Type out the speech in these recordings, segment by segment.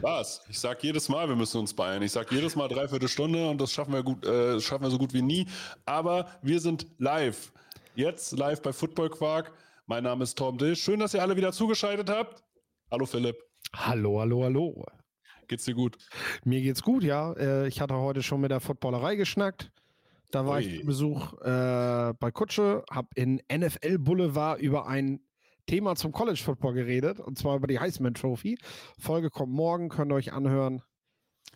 Was? Ich sag jedes Mal, wir müssen uns beeilen. Ich sag jedes Mal dreiviertel Stunde und das schaffen wir gut, äh, schaffen wir so gut wie nie. Aber wir sind live. Jetzt live bei Football Quark. Mein Name ist Tom Dill. Schön, dass ihr alle wieder zugeschaltet habt. Hallo Philipp. Hallo, hallo, hallo. Geht's dir gut? Mir geht's gut, ja. Äh, ich hatte heute schon mit der Footballerei geschnackt. Da war Ui. ich Besuch äh, bei Kutsche, habe in NFL Boulevard über ein Thema zum College Football geredet, und zwar über die Heisman Trophy. Folge kommt morgen, könnt ihr euch anhören.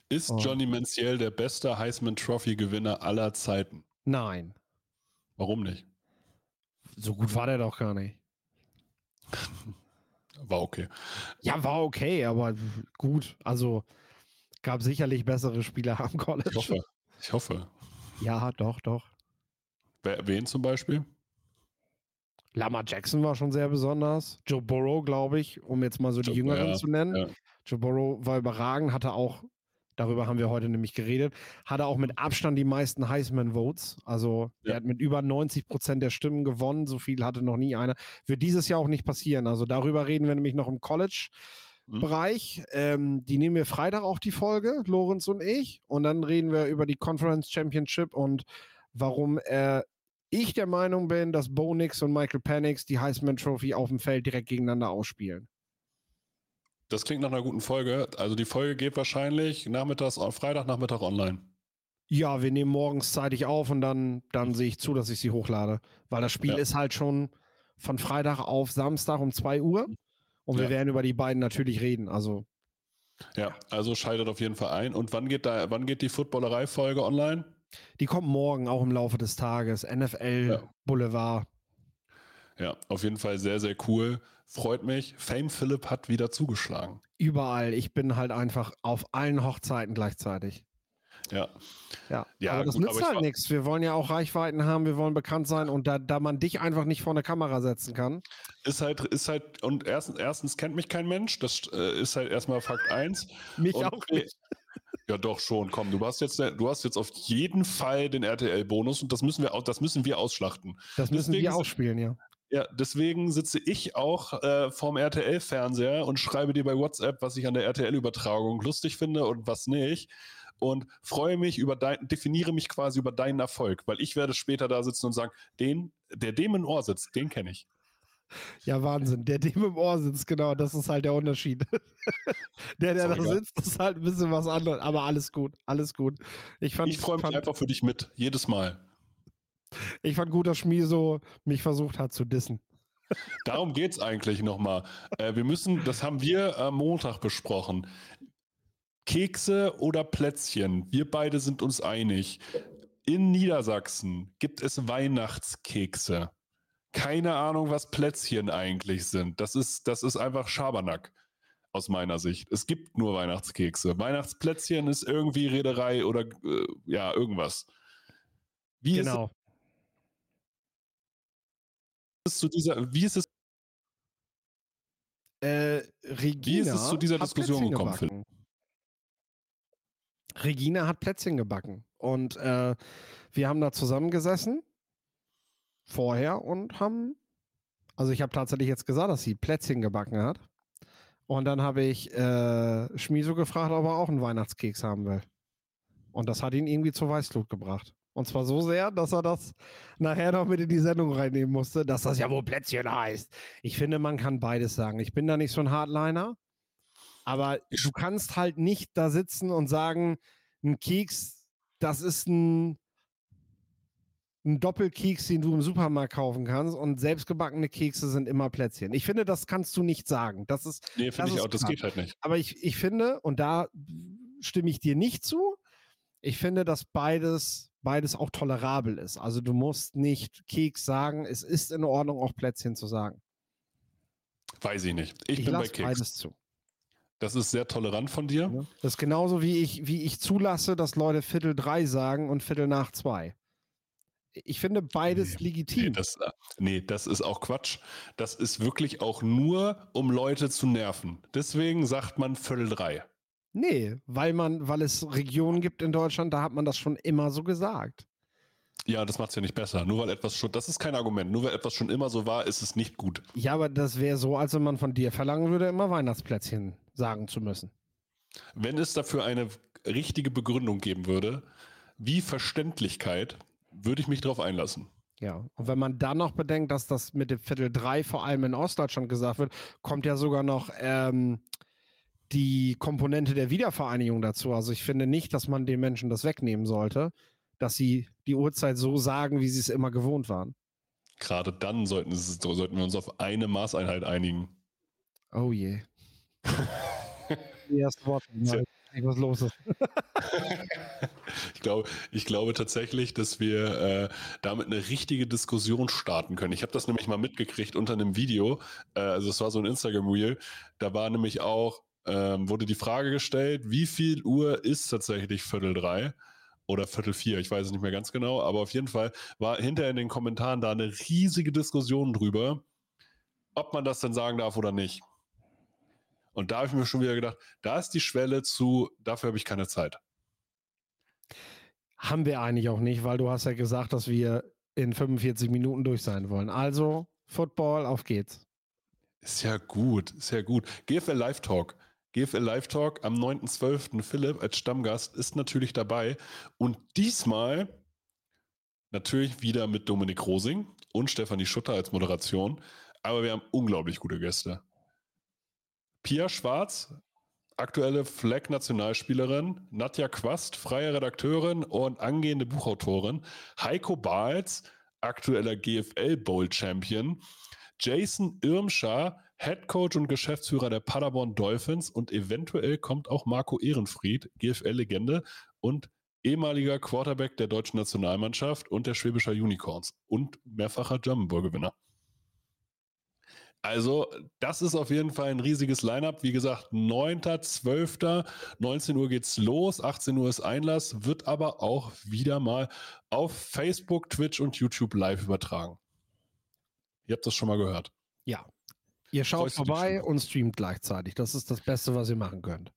Ist oh. Johnny Manziel der beste Heisman Trophy Gewinner aller Zeiten? Nein. Warum nicht? So gut war der doch gar nicht. war okay. Ja, war okay, aber gut. Also gab sicherlich bessere Spieler am College. Ich hoffe. Ich hoffe. Ja, doch, doch. Wer, wen zum Beispiel? Lama Jackson war schon sehr besonders. Joe Burrow, glaube ich, um jetzt mal so Joe, die Jüngeren ja, zu nennen. Ja. Joe Burrow war überragend, hatte auch, darüber haben wir heute nämlich geredet, hatte auch mit Abstand die meisten Heisman-Votes. Also ja. er hat mit über 90 Prozent der Stimmen gewonnen. So viel hatte noch nie einer. Wird dieses Jahr auch nicht passieren. Also darüber reden wir nämlich noch im College. Mhm. Bereich. Ähm, die nehmen wir Freitag auch die Folge, Lorenz und ich. Und dann reden wir über die Conference Championship und warum äh, ich der Meinung bin, dass Bo Nix und Michael Penix die Heisman Trophy auf dem Feld direkt gegeneinander ausspielen. Das klingt nach einer guten Folge. Also die Folge geht wahrscheinlich nachmittags, Freitagnachmittag online. Ja, wir nehmen morgens zeitig auf und dann, dann sehe ich zu, dass ich sie hochlade. Weil das Spiel ja. ist halt schon von Freitag auf Samstag um 2 Uhr. Und wir werden über die beiden natürlich reden. Also. Ja, also schaltet auf jeden Fall ein. Und wann geht da, wann geht die Footballerei-Folge online? Die kommt morgen auch im Laufe des Tages. NFL ja. Boulevard. Ja, auf jeden Fall sehr, sehr cool. Freut mich. Fame Philipp hat wieder zugeschlagen. Überall. Ich bin halt einfach auf allen Hochzeiten gleichzeitig. Ja. Ja, ja aber das gut, nützt halt nichts. Wir wollen ja auch Reichweiten haben, wir wollen bekannt sein und da, da man dich einfach nicht vor eine Kamera setzen kann. Ist halt, ist halt, und erstens, erstens kennt mich kein Mensch, das äh, ist halt erstmal Fakt 1. mich und, auch nicht. Ja, doch schon. Komm, du hast jetzt, du hast jetzt auf jeden Fall den RTL-Bonus und das müssen wir, das müssen wir ausschlachten. Das müssen deswegen, wir ausspielen, ja. Ja, deswegen sitze ich auch äh, vorm RTL-Fernseher und schreibe dir bei WhatsApp, was ich an der RTL-Übertragung lustig finde und was nicht und freue mich über dein, definiere mich quasi über deinen Erfolg, weil ich werde später da sitzen und sagen, den, der dem im Ohr sitzt, den kenne ich. Ja, Wahnsinn. Der dem im Ohr sitzt, genau, das ist halt der Unterschied. der, der da sitzt, ist halt ein bisschen was anderes. Aber alles gut, alles gut. Ich, ich freue mich fand, einfach für dich mit, jedes Mal. Ich fand gut, dass Schmieso mich versucht hat zu dissen. Darum geht es eigentlich nochmal. Äh, wir müssen, das haben wir am Montag besprochen. Kekse oder Plätzchen? Wir beide sind uns einig. In Niedersachsen gibt es Weihnachtskekse. Keine Ahnung, was Plätzchen eigentlich sind. Das ist, das ist einfach Schabernack aus meiner Sicht. Es gibt nur Weihnachtskekse. Weihnachtsplätzchen ist irgendwie Reederei oder äh, ja, irgendwas. Wie genau. Ist es zu dieser, wie ist es? Äh, Regina wie ist es zu dieser Diskussion gekommen, Philipp? Regina hat Plätzchen gebacken. Und äh, wir haben da zusammengesessen vorher und haben, also ich habe tatsächlich jetzt gesagt, dass sie Plätzchen gebacken hat. Und dann habe ich äh, Schmiso gefragt, ob er auch einen Weihnachtskeks haben will. Und das hat ihn irgendwie zur Weißglut gebracht. Und zwar so sehr, dass er das nachher noch mit in die Sendung reinnehmen musste, dass das ja wohl Plätzchen heißt. Ich finde, man kann beides sagen. Ich bin da nicht so ein Hardliner. Aber du kannst halt nicht da sitzen und sagen, ein Keks, das ist ein, ein Doppelkeks, den du im Supermarkt kaufen kannst und selbstgebackene Kekse sind immer Plätzchen. Ich finde, das kannst du nicht sagen. Das ist. Nee, finde ich auch, das geht halt nicht. Aber ich, ich finde, und da stimme ich dir nicht zu, ich finde, dass beides, beides auch tolerabel ist. Also du musst nicht Keks sagen, es ist in Ordnung, auch Plätzchen zu sagen. Weiß ich nicht. Ich, ich bin bei Keks. beides zu. Das ist sehr tolerant von dir. Das ist genauso wie ich, wie ich zulasse, dass Leute Viertel drei sagen und Viertel nach zwei. Ich finde beides nee, legitim. Nee das, äh, nee, das ist auch Quatsch. Das ist wirklich auch nur, um Leute zu nerven. Deswegen sagt man Viertel drei. Nee, weil man, weil es Regionen gibt in Deutschland, da hat man das schon immer so gesagt. Ja, das macht es ja nicht besser. Nur weil etwas schon, das ist kein Argument. Nur weil etwas schon immer so war, ist es nicht gut. Ja, aber das wäre so, als wenn man von dir verlangen würde, immer Weihnachtsplätzchen sagen zu müssen. wenn es dafür eine richtige Begründung geben würde, wie Verständlichkeit, würde ich mich darauf einlassen. Ja, und wenn man dann noch bedenkt, dass das mit dem Viertel 3 vor allem in Ostdeutschland gesagt wird, kommt ja sogar noch ähm, die Komponente der Wiedervereinigung dazu. Also ich finde nicht, dass man den Menschen das wegnehmen sollte, dass sie die Uhrzeit so sagen, wie sie es immer gewohnt waren. Gerade dann sollten, sollten wir uns auf eine Maßeinheit einigen. Oh je. die erste Worte. Was los ist. ich, glaube, ich glaube tatsächlich, dass wir äh, damit eine richtige Diskussion starten können. Ich habe das nämlich mal mitgekriegt unter einem Video. Äh, also es war so ein Instagram-Reel. Da war nämlich auch, ähm, wurde die Frage gestellt, wie viel Uhr ist tatsächlich Viertel drei? oder Viertel vier, ich weiß es nicht mehr ganz genau, aber auf jeden Fall war hinterher in den Kommentaren da eine riesige Diskussion drüber, ob man das denn sagen darf oder nicht. Und da habe ich mir schon wieder gedacht, da ist die Schwelle zu, dafür habe ich keine Zeit. Haben wir eigentlich auch nicht, weil du hast ja gesagt, dass wir in 45 Minuten durch sein wollen. Also, Football, auf geht's. Ist ja gut, ist ja gut. GFL Live Talk. GFL Live Talk am 9.12. Philipp als Stammgast ist natürlich dabei. Und diesmal natürlich wieder mit Dominik Rosing und Stefanie Schutter als Moderation. Aber wir haben unglaublich gute Gäste. Pia Schwarz, aktuelle Flag-Nationalspielerin, Nadja Quast, freie Redakteurin und angehende Buchautorin, Heiko Bahls, aktueller GFL Bowl Champion, Jason Irmscher, Head Coach und Geschäftsführer der Paderborn Dolphins und eventuell kommt auch Marco Ehrenfried, GFL-Legende und ehemaliger Quarterback der deutschen Nationalmannschaft und der Schwäbischer Unicorns und mehrfacher German Bowl Gewinner. Also, das ist auf jeden Fall ein riesiges Line-up. Wie gesagt, 9.12. 19 Uhr geht's los, 18 Uhr ist Einlass, wird aber auch wieder mal auf Facebook, Twitch und YouTube live übertragen. Ihr habt das schon mal gehört. Ja. Ihr schaut vorbei und streamt gleichzeitig. Das ist das Beste, was ihr machen könnt.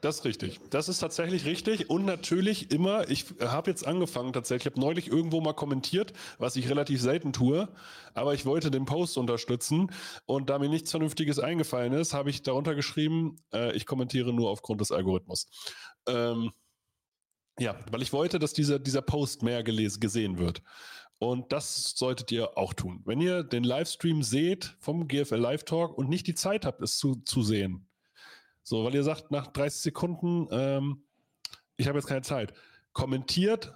Das ist richtig. Das ist tatsächlich richtig. Und natürlich immer, ich habe jetzt angefangen tatsächlich, ich habe neulich irgendwo mal kommentiert, was ich relativ selten tue, aber ich wollte den Post unterstützen und da mir nichts Vernünftiges eingefallen ist, habe ich darunter geschrieben, äh, ich kommentiere nur aufgrund des Algorithmus. Ähm, ja, weil ich wollte, dass dieser, dieser Post mehr gelesen, gesehen wird. Und das solltet ihr auch tun. Wenn ihr den Livestream seht vom GFL Live Talk und nicht die Zeit habt, es zu, zu sehen, so, weil ihr sagt, nach 30 Sekunden, ähm, ich habe jetzt keine Zeit. Kommentiert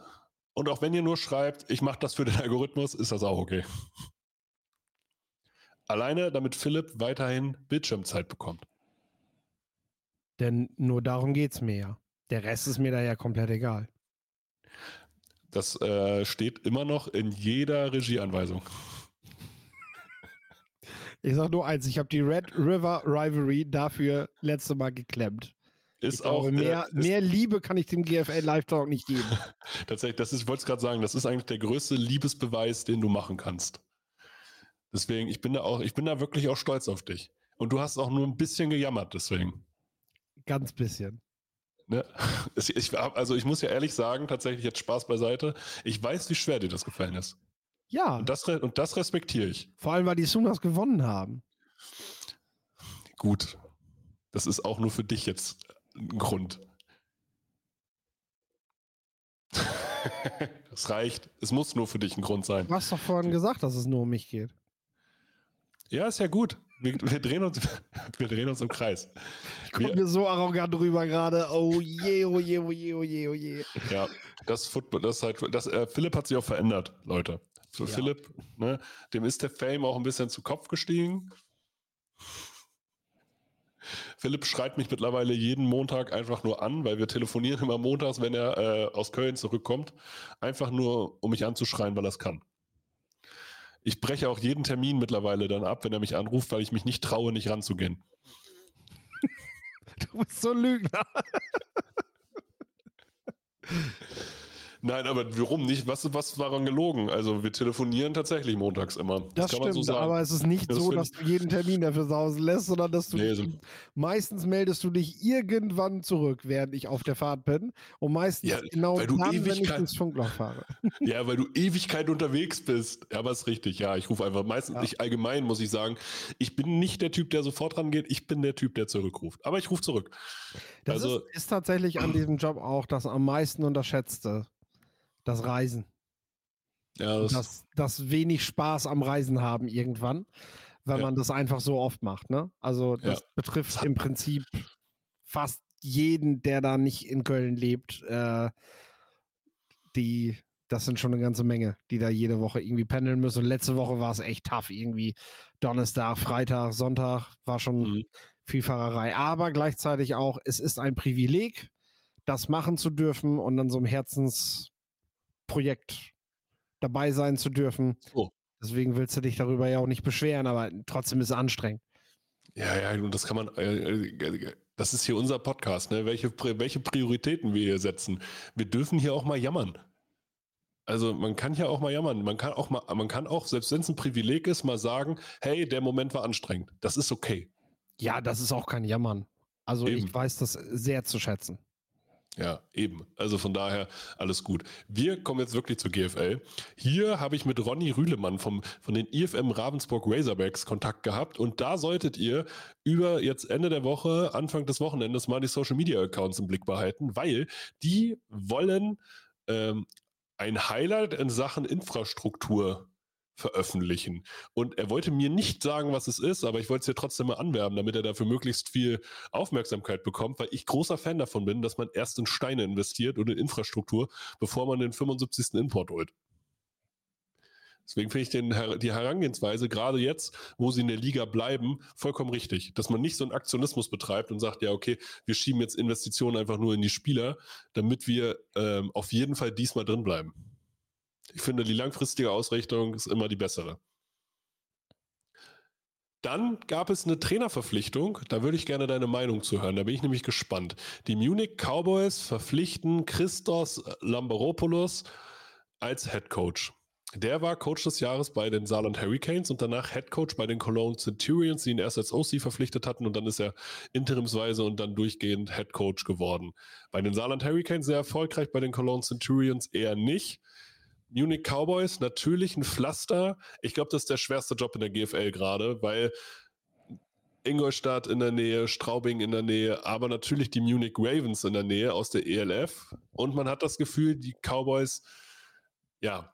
und auch wenn ihr nur schreibt, ich mache das für den Algorithmus, ist das auch okay. Alleine, damit Philipp weiterhin Bildschirmzeit bekommt. Denn nur darum geht es mir ja. Der Rest ist mir da ja komplett egal. Das äh, steht immer noch in jeder Regieanweisung. Ich sag nur eins, ich habe die Red River Rivalry dafür letzte Mal geklemmt. Ist ich auch glaube, mehr, äh, mehr Liebe kann ich dem GFL Live Talk nicht geben. Tatsächlich, das ist, ich wollte es gerade sagen, das ist eigentlich der größte Liebesbeweis, den du machen kannst. Deswegen, ich bin da auch, ich bin da wirklich auch stolz auf dich. Und du hast auch nur ein bisschen gejammert, deswegen. Ganz bisschen. Ne? Ich, also ich muss ja ehrlich sagen, tatsächlich jetzt Spaß beiseite. Ich weiß, wie schwer dir das gefallen ist. Ja. Und das, und das respektiere ich. Vor allem, weil die Sunas gewonnen haben. Gut. Das ist auch nur für dich jetzt ein Grund. das reicht. Es muss nur für dich ein Grund sein. Du hast doch vorhin gesagt, dass es nur um mich geht. Ja, ist ja gut. Wir, wir, drehen, uns, wir drehen uns im Kreis. Ich komme mir so arrogant rüber gerade. Oh je, oh je, oh je, oh je, oh je. Ja, das Football, das halt, das, äh, Philipp hat sich auch verändert, Leute. Für ja. Philipp, ne, dem ist der Fame auch ein bisschen zu Kopf gestiegen. Philipp schreit mich mittlerweile jeden Montag einfach nur an, weil wir telefonieren immer montags, wenn er äh, aus Köln zurückkommt. Einfach nur, um mich anzuschreien, weil er es kann. Ich breche auch jeden Termin mittlerweile dann ab, wenn er mich anruft, weil ich mich nicht traue, nicht ranzugehen. Du bist so ein Lügner. Nein, aber warum nicht? Was, was war daran gelogen? Also wir telefonieren tatsächlich montags immer. Das, das stimmt, so aber es ist nicht das so, dass du jeden Termin dafür sausen lässt, sondern dass du nee, so meistens meldest du dich irgendwann zurück, während ich auf der Fahrt bin. Und meistens ja, genau dann, wenn ich ins Funkloch fahre. Ja, weil du Ewigkeit unterwegs bist. Ja, aber ist richtig. Ja, ich rufe einfach meistens ja. nicht allgemein, muss ich sagen. Ich bin nicht der Typ, der sofort rangeht. Ich bin der Typ, der zurückruft. Aber ich rufe zurück. Das also, ist, ist tatsächlich an diesem Job auch das am meisten unterschätzte das Reisen. Ja, das, das, das wenig Spaß am Reisen haben irgendwann, weil ja. man das einfach so oft macht. Ne? Also das ja. betrifft im Prinzip fast jeden, der da nicht in Köln lebt. Äh, die, das sind schon eine ganze Menge, die da jede Woche irgendwie pendeln müssen. Und letzte Woche war es echt tough. Irgendwie Donnerstag, Freitag, Sonntag war schon mhm. viel Fahrerei. Aber gleichzeitig auch, es ist ein Privileg, das machen zu dürfen und dann so ein Herzens Projekt dabei sein zu dürfen. Oh. Deswegen willst du dich darüber ja auch nicht beschweren, aber trotzdem ist es anstrengend. Ja, ja, und das kann man, äh, äh, das ist hier unser Podcast, ne? welche, welche Prioritäten wir hier setzen. Wir dürfen hier auch mal jammern. Also man kann ja auch mal jammern. Man kann auch mal, man kann auch, selbst wenn es ein Privileg ist, mal sagen, hey, der Moment war anstrengend. Das ist okay. Ja, das ist auch kein Jammern. Also Eben. ich weiß das sehr zu schätzen. Ja, eben. Also von daher alles gut. Wir kommen jetzt wirklich zur GFL. Hier habe ich mit Ronny Rühlemann vom, von den IFM Ravensburg Razorbacks Kontakt gehabt und da solltet ihr über jetzt Ende der Woche, Anfang des Wochenendes mal die Social Media Accounts im Blick behalten, weil die wollen ähm, ein Highlight in Sachen Infrastruktur veröffentlichen. Und er wollte mir nicht sagen, was es ist, aber ich wollte es hier trotzdem mal anwerben, damit er dafür möglichst viel Aufmerksamkeit bekommt, weil ich großer Fan davon bin, dass man erst in Steine investiert und in Infrastruktur, bevor man den 75. Import holt. Deswegen finde ich den, die Herangehensweise, gerade jetzt, wo sie in der Liga bleiben, vollkommen richtig. Dass man nicht so einen Aktionismus betreibt und sagt, ja, okay, wir schieben jetzt Investitionen einfach nur in die Spieler, damit wir ähm, auf jeden Fall diesmal drin bleiben. Ich finde, die langfristige Ausrichtung ist immer die bessere. Dann gab es eine Trainerverpflichtung. Da würde ich gerne deine Meinung zu hören. Da bin ich nämlich gespannt. Die Munich Cowboys verpflichten Christos Lambaropoulos als Head Coach. Der war Coach des Jahres bei den Saarland Hurricanes und danach Head Coach bei den Cologne Centurions, die ihn erst als OC verpflichtet hatten und dann ist er interimsweise und dann durchgehend Head Coach geworden. Bei den Saarland Hurricanes sehr erfolgreich, bei den Cologne Centurions eher nicht. Munich Cowboys natürlich ein Pflaster. Ich glaube, das ist der schwerste Job in der GFL gerade, weil Ingolstadt in der Nähe, Straubing in der Nähe, aber natürlich die Munich Ravens in der Nähe aus der ELF. Und man hat das Gefühl, die Cowboys, ja,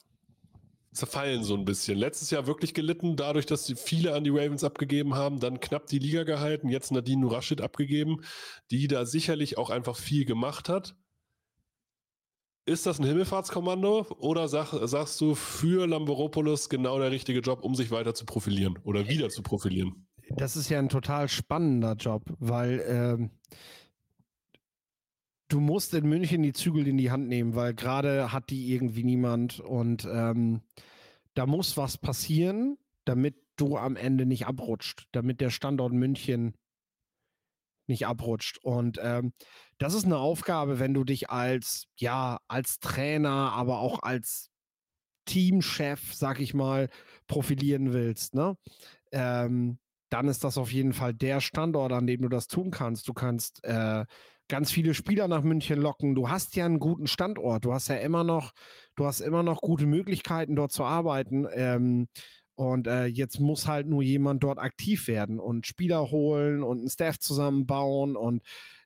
zerfallen so ein bisschen. Letztes Jahr wirklich gelitten, dadurch, dass sie viele an die Ravens abgegeben haben, dann knapp die Liga gehalten, jetzt Nadine Nurashid abgegeben, die da sicherlich auch einfach viel gemacht hat. Ist das ein Himmelfahrtskommando oder sag, sagst du für Lamboropoulos genau der richtige Job, um sich weiter zu profilieren oder wieder zu profilieren? Das ist ja ein total spannender Job, weil ähm, du musst in München die Zügel in die Hand nehmen, weil gerade hat die irgendwie niemand und ähm, da muss was passieren, damit du am Ende nicht abrutscht, damit der Standort München nicht abrutscht. Und ähm, das ist eine Aufgabe, wenn du dich als, ja, als Trainer, aber auch als Teamchef, sag ich mal, profilieren willst, ne? Ähm, dann ist das auf jeden Fall der Standort, an dem du das tun kannst. Du kannst äh, ganz viele Spieler nach München locken. Du hast ja einen guten Standort. Du hast ja immer noch, du hast immer noch gute Möglichkeiten, dort zu arbeiten. Ähm, und äh, jetzt muss halt nur jemand dort aktiv werden und Spieler holen und einen Staff zusammenbauen und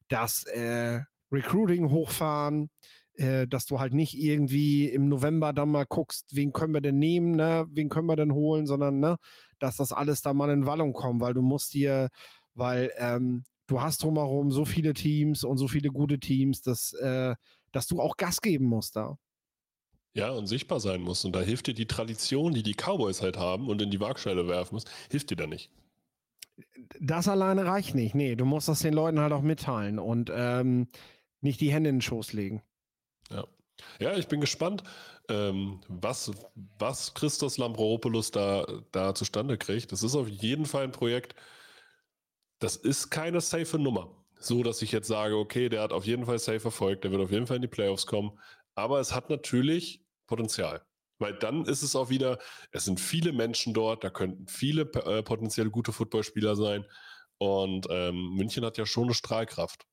das äh, Recruiting hochfahren, äh, dass du halt nicht irgendwie im November dann mal guckst, wen können wir denn nehmen, ne? wen können wir denn holen, sondern ne, dass das alles da mal in Wallung kommt, weil du musst dir, weil ähm, du hast drumherum so viele Teams und so viele gute Teams, dass, äh, dass du auch Gas geben musst da. Ja, und sichtbar sein muss. Und da hilft dir die Tradition, die die Cowboys halt haben und in die Waagschale werfen muss, hilft dir da nicht. Das alleine reicht nicht. Nee, du musst das den Leuten halt auch mitteilen und ähm, nicht die Hände in den Schoß legen. Ja. Ja, ich bin gespannt, ähm, was, was Christos Lambropoulos da, da zustande kriegt. Das ist auf jeden Fall ein Projekt, das ist keine safe Nummer. So, dass ich jetzt sage, okay, der hat auf jeden Fall safe verfolgt, der wird auf jeden Fall in die Playoffs kommen. aber es hat natürlich Potenzial. Weil dann ist es auch wieder, es sind viele Menschen dort, da könnten viele äh, potenziell gute Footballspieler sein. Und ähm, München hat ja schon eine Strahlkraft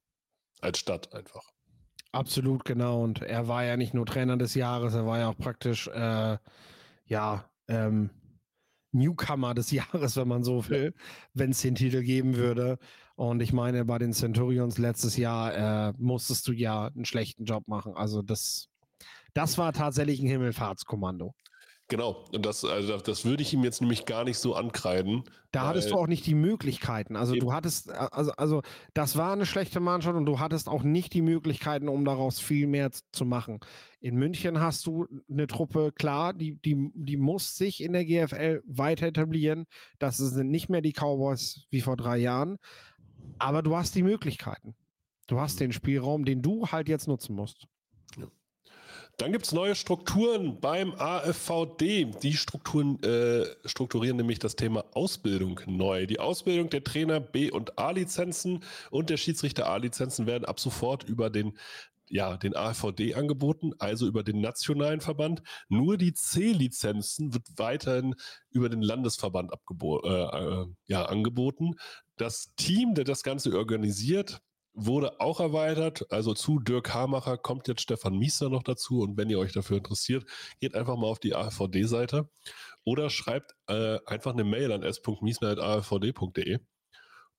als Stadt einfach. Absolut, genau. Und er war ja nicht nur Trainer des Jahres, er war ja auch praktisch, äh, ja, ähm, Newcomer des Jahres, wenn man so will, ja. wenn es den Titel geben würde. Und ich meine, bei den Centurions letztes Jahr äh, musstest du ja einen schlechten Job machen. Also das, das war tatsächlich ein Himmelfahrtskommando. Genau, und das, also das würde ich ihm jetzt nämlich gar nicht so ankreiden. Da hattest du auch nicht die Möglichkeiten. Also du hattest, also, also das war eine schlechte Mannschaft und du hattest auch nicht die Möglichkeiten, um daraus viel mehr zu machen. In München hast du eine Truppe, klar, die, die, die muss sich in der GFL weiter etablieren. Das sind nicht mehr die Cowboys wie vor drei Jahren, aber du hast die Möglichkeiten. Du hast mhm. den Spielraum, den du halt jetzt nutzen musst. Ja. Dann gibt es neue Strukturen beim AFVD. Die Strukturen äh, strukturieren nämlich das Thema Ausbildung neu. Die Ausbildung der Trainer B- und A-Lizenzen und der Schiedsrichter A-Lizenzen werden ab sofort über den ja, den AVD angeboten, also über den nationalen Verband. Nur die C-Lizenzen wird weiterhin über den Landesverband äh, äh, ja, angeboten. Das Team, der das Ganze organisiert, wurde auch erweitert. Also zu Dirk Hamacher kommt jetzt Stefan Miester noch dazu. Und wenn ihr euch dafür interessiert, geht einfach mal auf die AfVD-Seite oder schreibt äh, einfach eine Mail an s.miesner.afvd.de.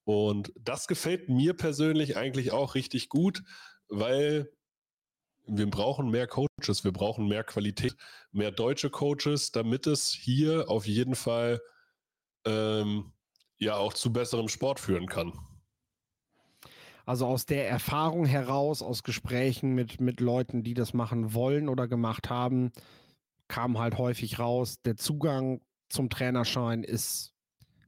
Und das gefällt mir persönlich eigentlich auch richtig gut, weil wir brauchen mehr Coaches, wir brauchen mehr Qualität, mehr deutsche Coaches, damit es hier auf jeden Fall ähm, ja auch zu besserem Sport führen kann. Also aus der Erfahrung heraus, aus Gesprächen mit, mit Leuten, die das machen wollen oder gemacht haben, kam halt häufig raus, der Zugang zum Trainerschein ist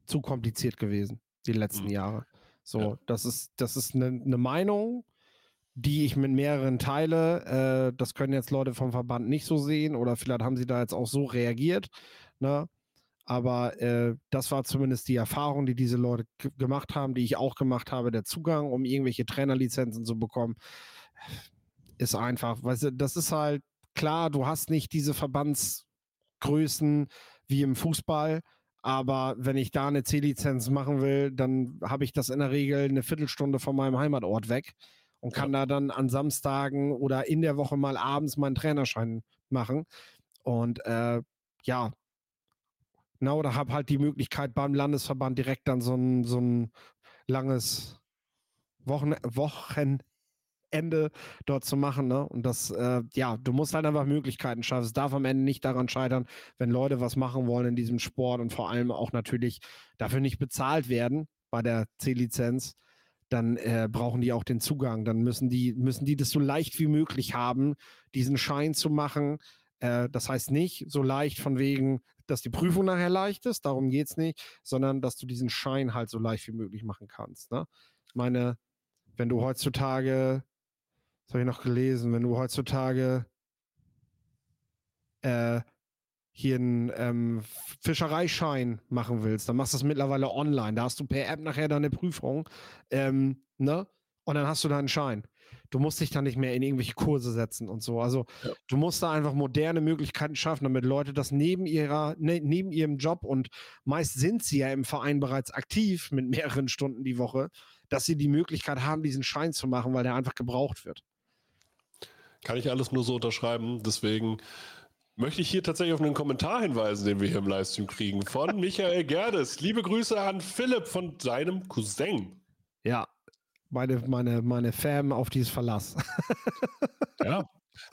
zu kompliziert gewesen, die letzten mhm. Jahre. So, ja. das ist, das ist eine, eine Meinung, die ich mit mehreren teile. Äh, das können jetzt Leute vom Verband nicht so sehen oder vielleicht haben sie da jetzt auch so reagiert. Ne? Aber äh, das war zumindest die Erfahrung, die diese Leute gemacht haben, die ich auch gemacht habe. Der Zugang, um irgendwelche Trainerlizenzen zu bekommen, ist einfach, weißt du, das ist halt klar, du hast nicht diese Verbandsgrößen wie im Fußball. Aber wenn ich da eine C-Lizenz machen will, dann habe ich das in der Regel eine Viertelstunde von meinem Heimatort weg und kann ja. da dann an Samstagen oder in der Woche mal abends meinen Trainerschein machen. Und äh, ja, na, oder habe halt die Möglichkeit beim Landesverband direkt dann so ein, so ein langes Wochen, Wochenende dort zu machen. Ne? Und das, äh, ja, du musst halt einfach Möglichkeiten schaffen. Es darf am Ende nicht daran scheitern, wenn Leute was machen wollen in diesem Sport und vor allem auch natürlich dafür nicht bezahlt werden bei der C-Lizenz dann äh, brauchen die auch den Zugang. Dann müssen die, müssen die das so leicht wie möglich haben, diesen Schein zu machen. Äh, das heißt nicht so leicht von wegen, dass die Prüfung nachher leicht ist, darum geht es nicht, sondern dass du diesen Schein halt so leicht wie möglich machen kannst. Ne? Ich meine, wenn du heutzutage, das habe ich noch gelesen, wenn du heutzutage äh, hier einen ähm, Fischereischein machen willst, dann machst du das mittlerweile online. Da hast du per App nachher deine Prüfung. Ähm, ne? Und dann hast du deinen Schein. Du musst dich dann nicht mehr in irgendwelche Kurse setzen und so. Also ja. du musst da einfach moderne Möglichkeiten schaffen, damit Leute das neben ihrer, ne, neben ihrem Job und meist sind sie ja im Verein bereits aktiv mit mehreren Stunden die Woche, dass sie die Möglichkeit haben, diesen Schein zu machen, weil der einfach gebraucht wird. Kann ich alles nur so unterschreiben. Deswegen möchte ich hier tatsächlich auf einen Kommentar hinweisen, den wir hier im Livestream kriegen, von Michael Gerdes. Liebe Grüße an Philipp von seinem Cousin. Ja, meine, meine, meine Fam auf dieses Verlass. ja,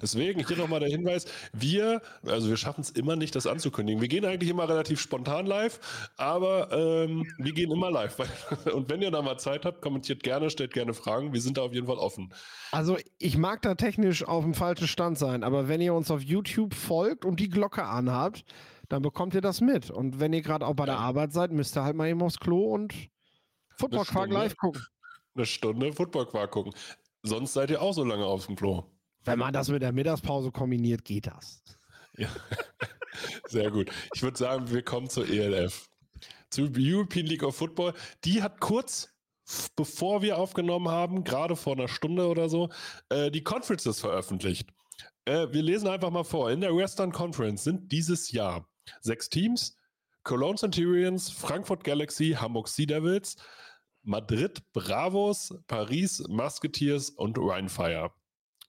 Deswegen hier nochmal der Hinweis, wir, also wir schaffen es immer nicht, das anzukündigen. Wir gehen eigentlich immer relativ spontan live, aber ähm, wir gehen immer live. Und wenn ihr da mal Zeit habt, kommentiert gerne, stellt gerne Fragen. Wir sind da auf jeden Fall offen. Also ich mag da technisch auf dem falschen Stand sein, aber wenn ihr uns auf YouTube folgt und die Glocke anhabt, dann bekommt ihr das mit. Und wenn ihr gerade auch bei ja. der Arbeit seid, müsst ihr halt mal eben aufs Klo und Football Quark live gucken. Eine Stunde Football Quark gucken. Sonst seid ihr auch so lange auf dem Klo. Wenn man das mit der Mittagspause kombiniert, geht das. Ja. Sehr gut. Ich würde sagen, wir kommen zur ELF. Zur European League of Football. Die hat kurz bevor wir aufgenommen haben, gerade vor einer Stunde oder so, äh, die Conferences veröffentlicht. Äh, wir lesen einfach mal vor. In der Western Conference sind dieses Jahr sechs Teams. Cologne Centurions, Frankfurt Galaxy, Hamburg Sea Devils, Madrid Bravos, Paris Musketeers und Rheinfire.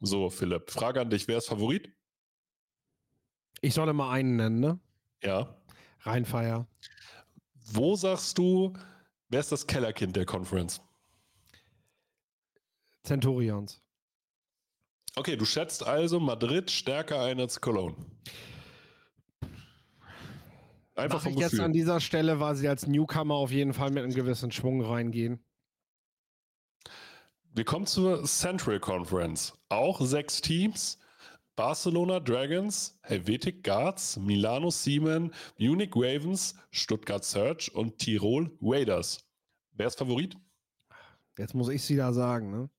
So, Philipp, Frage an dich. Wer ist Favorit? Ich soll mal einen nennen, ne? Ja. Rheinfire. Wo sagst du, wer ist das Kellerkind der Conference? Centurions. Okay, du schätzt also Madrid stärker ein als Cologne. Einfach Mach vom ich Gefühl. jetzt an dieser Stelle, weil sie als Newcomer auf jeden Fall mit einem gewissen Schwung reingehen. Wir kommen zur Central Conference. Auch sechs Teams. Barcelona Dragons, Helvetic Guards, Milano Siemen, Munich Ravens, Stuttgart Search und Tirol Raiders. Wer ist Favorit? Jetzt muss ich sie da sagen, ne?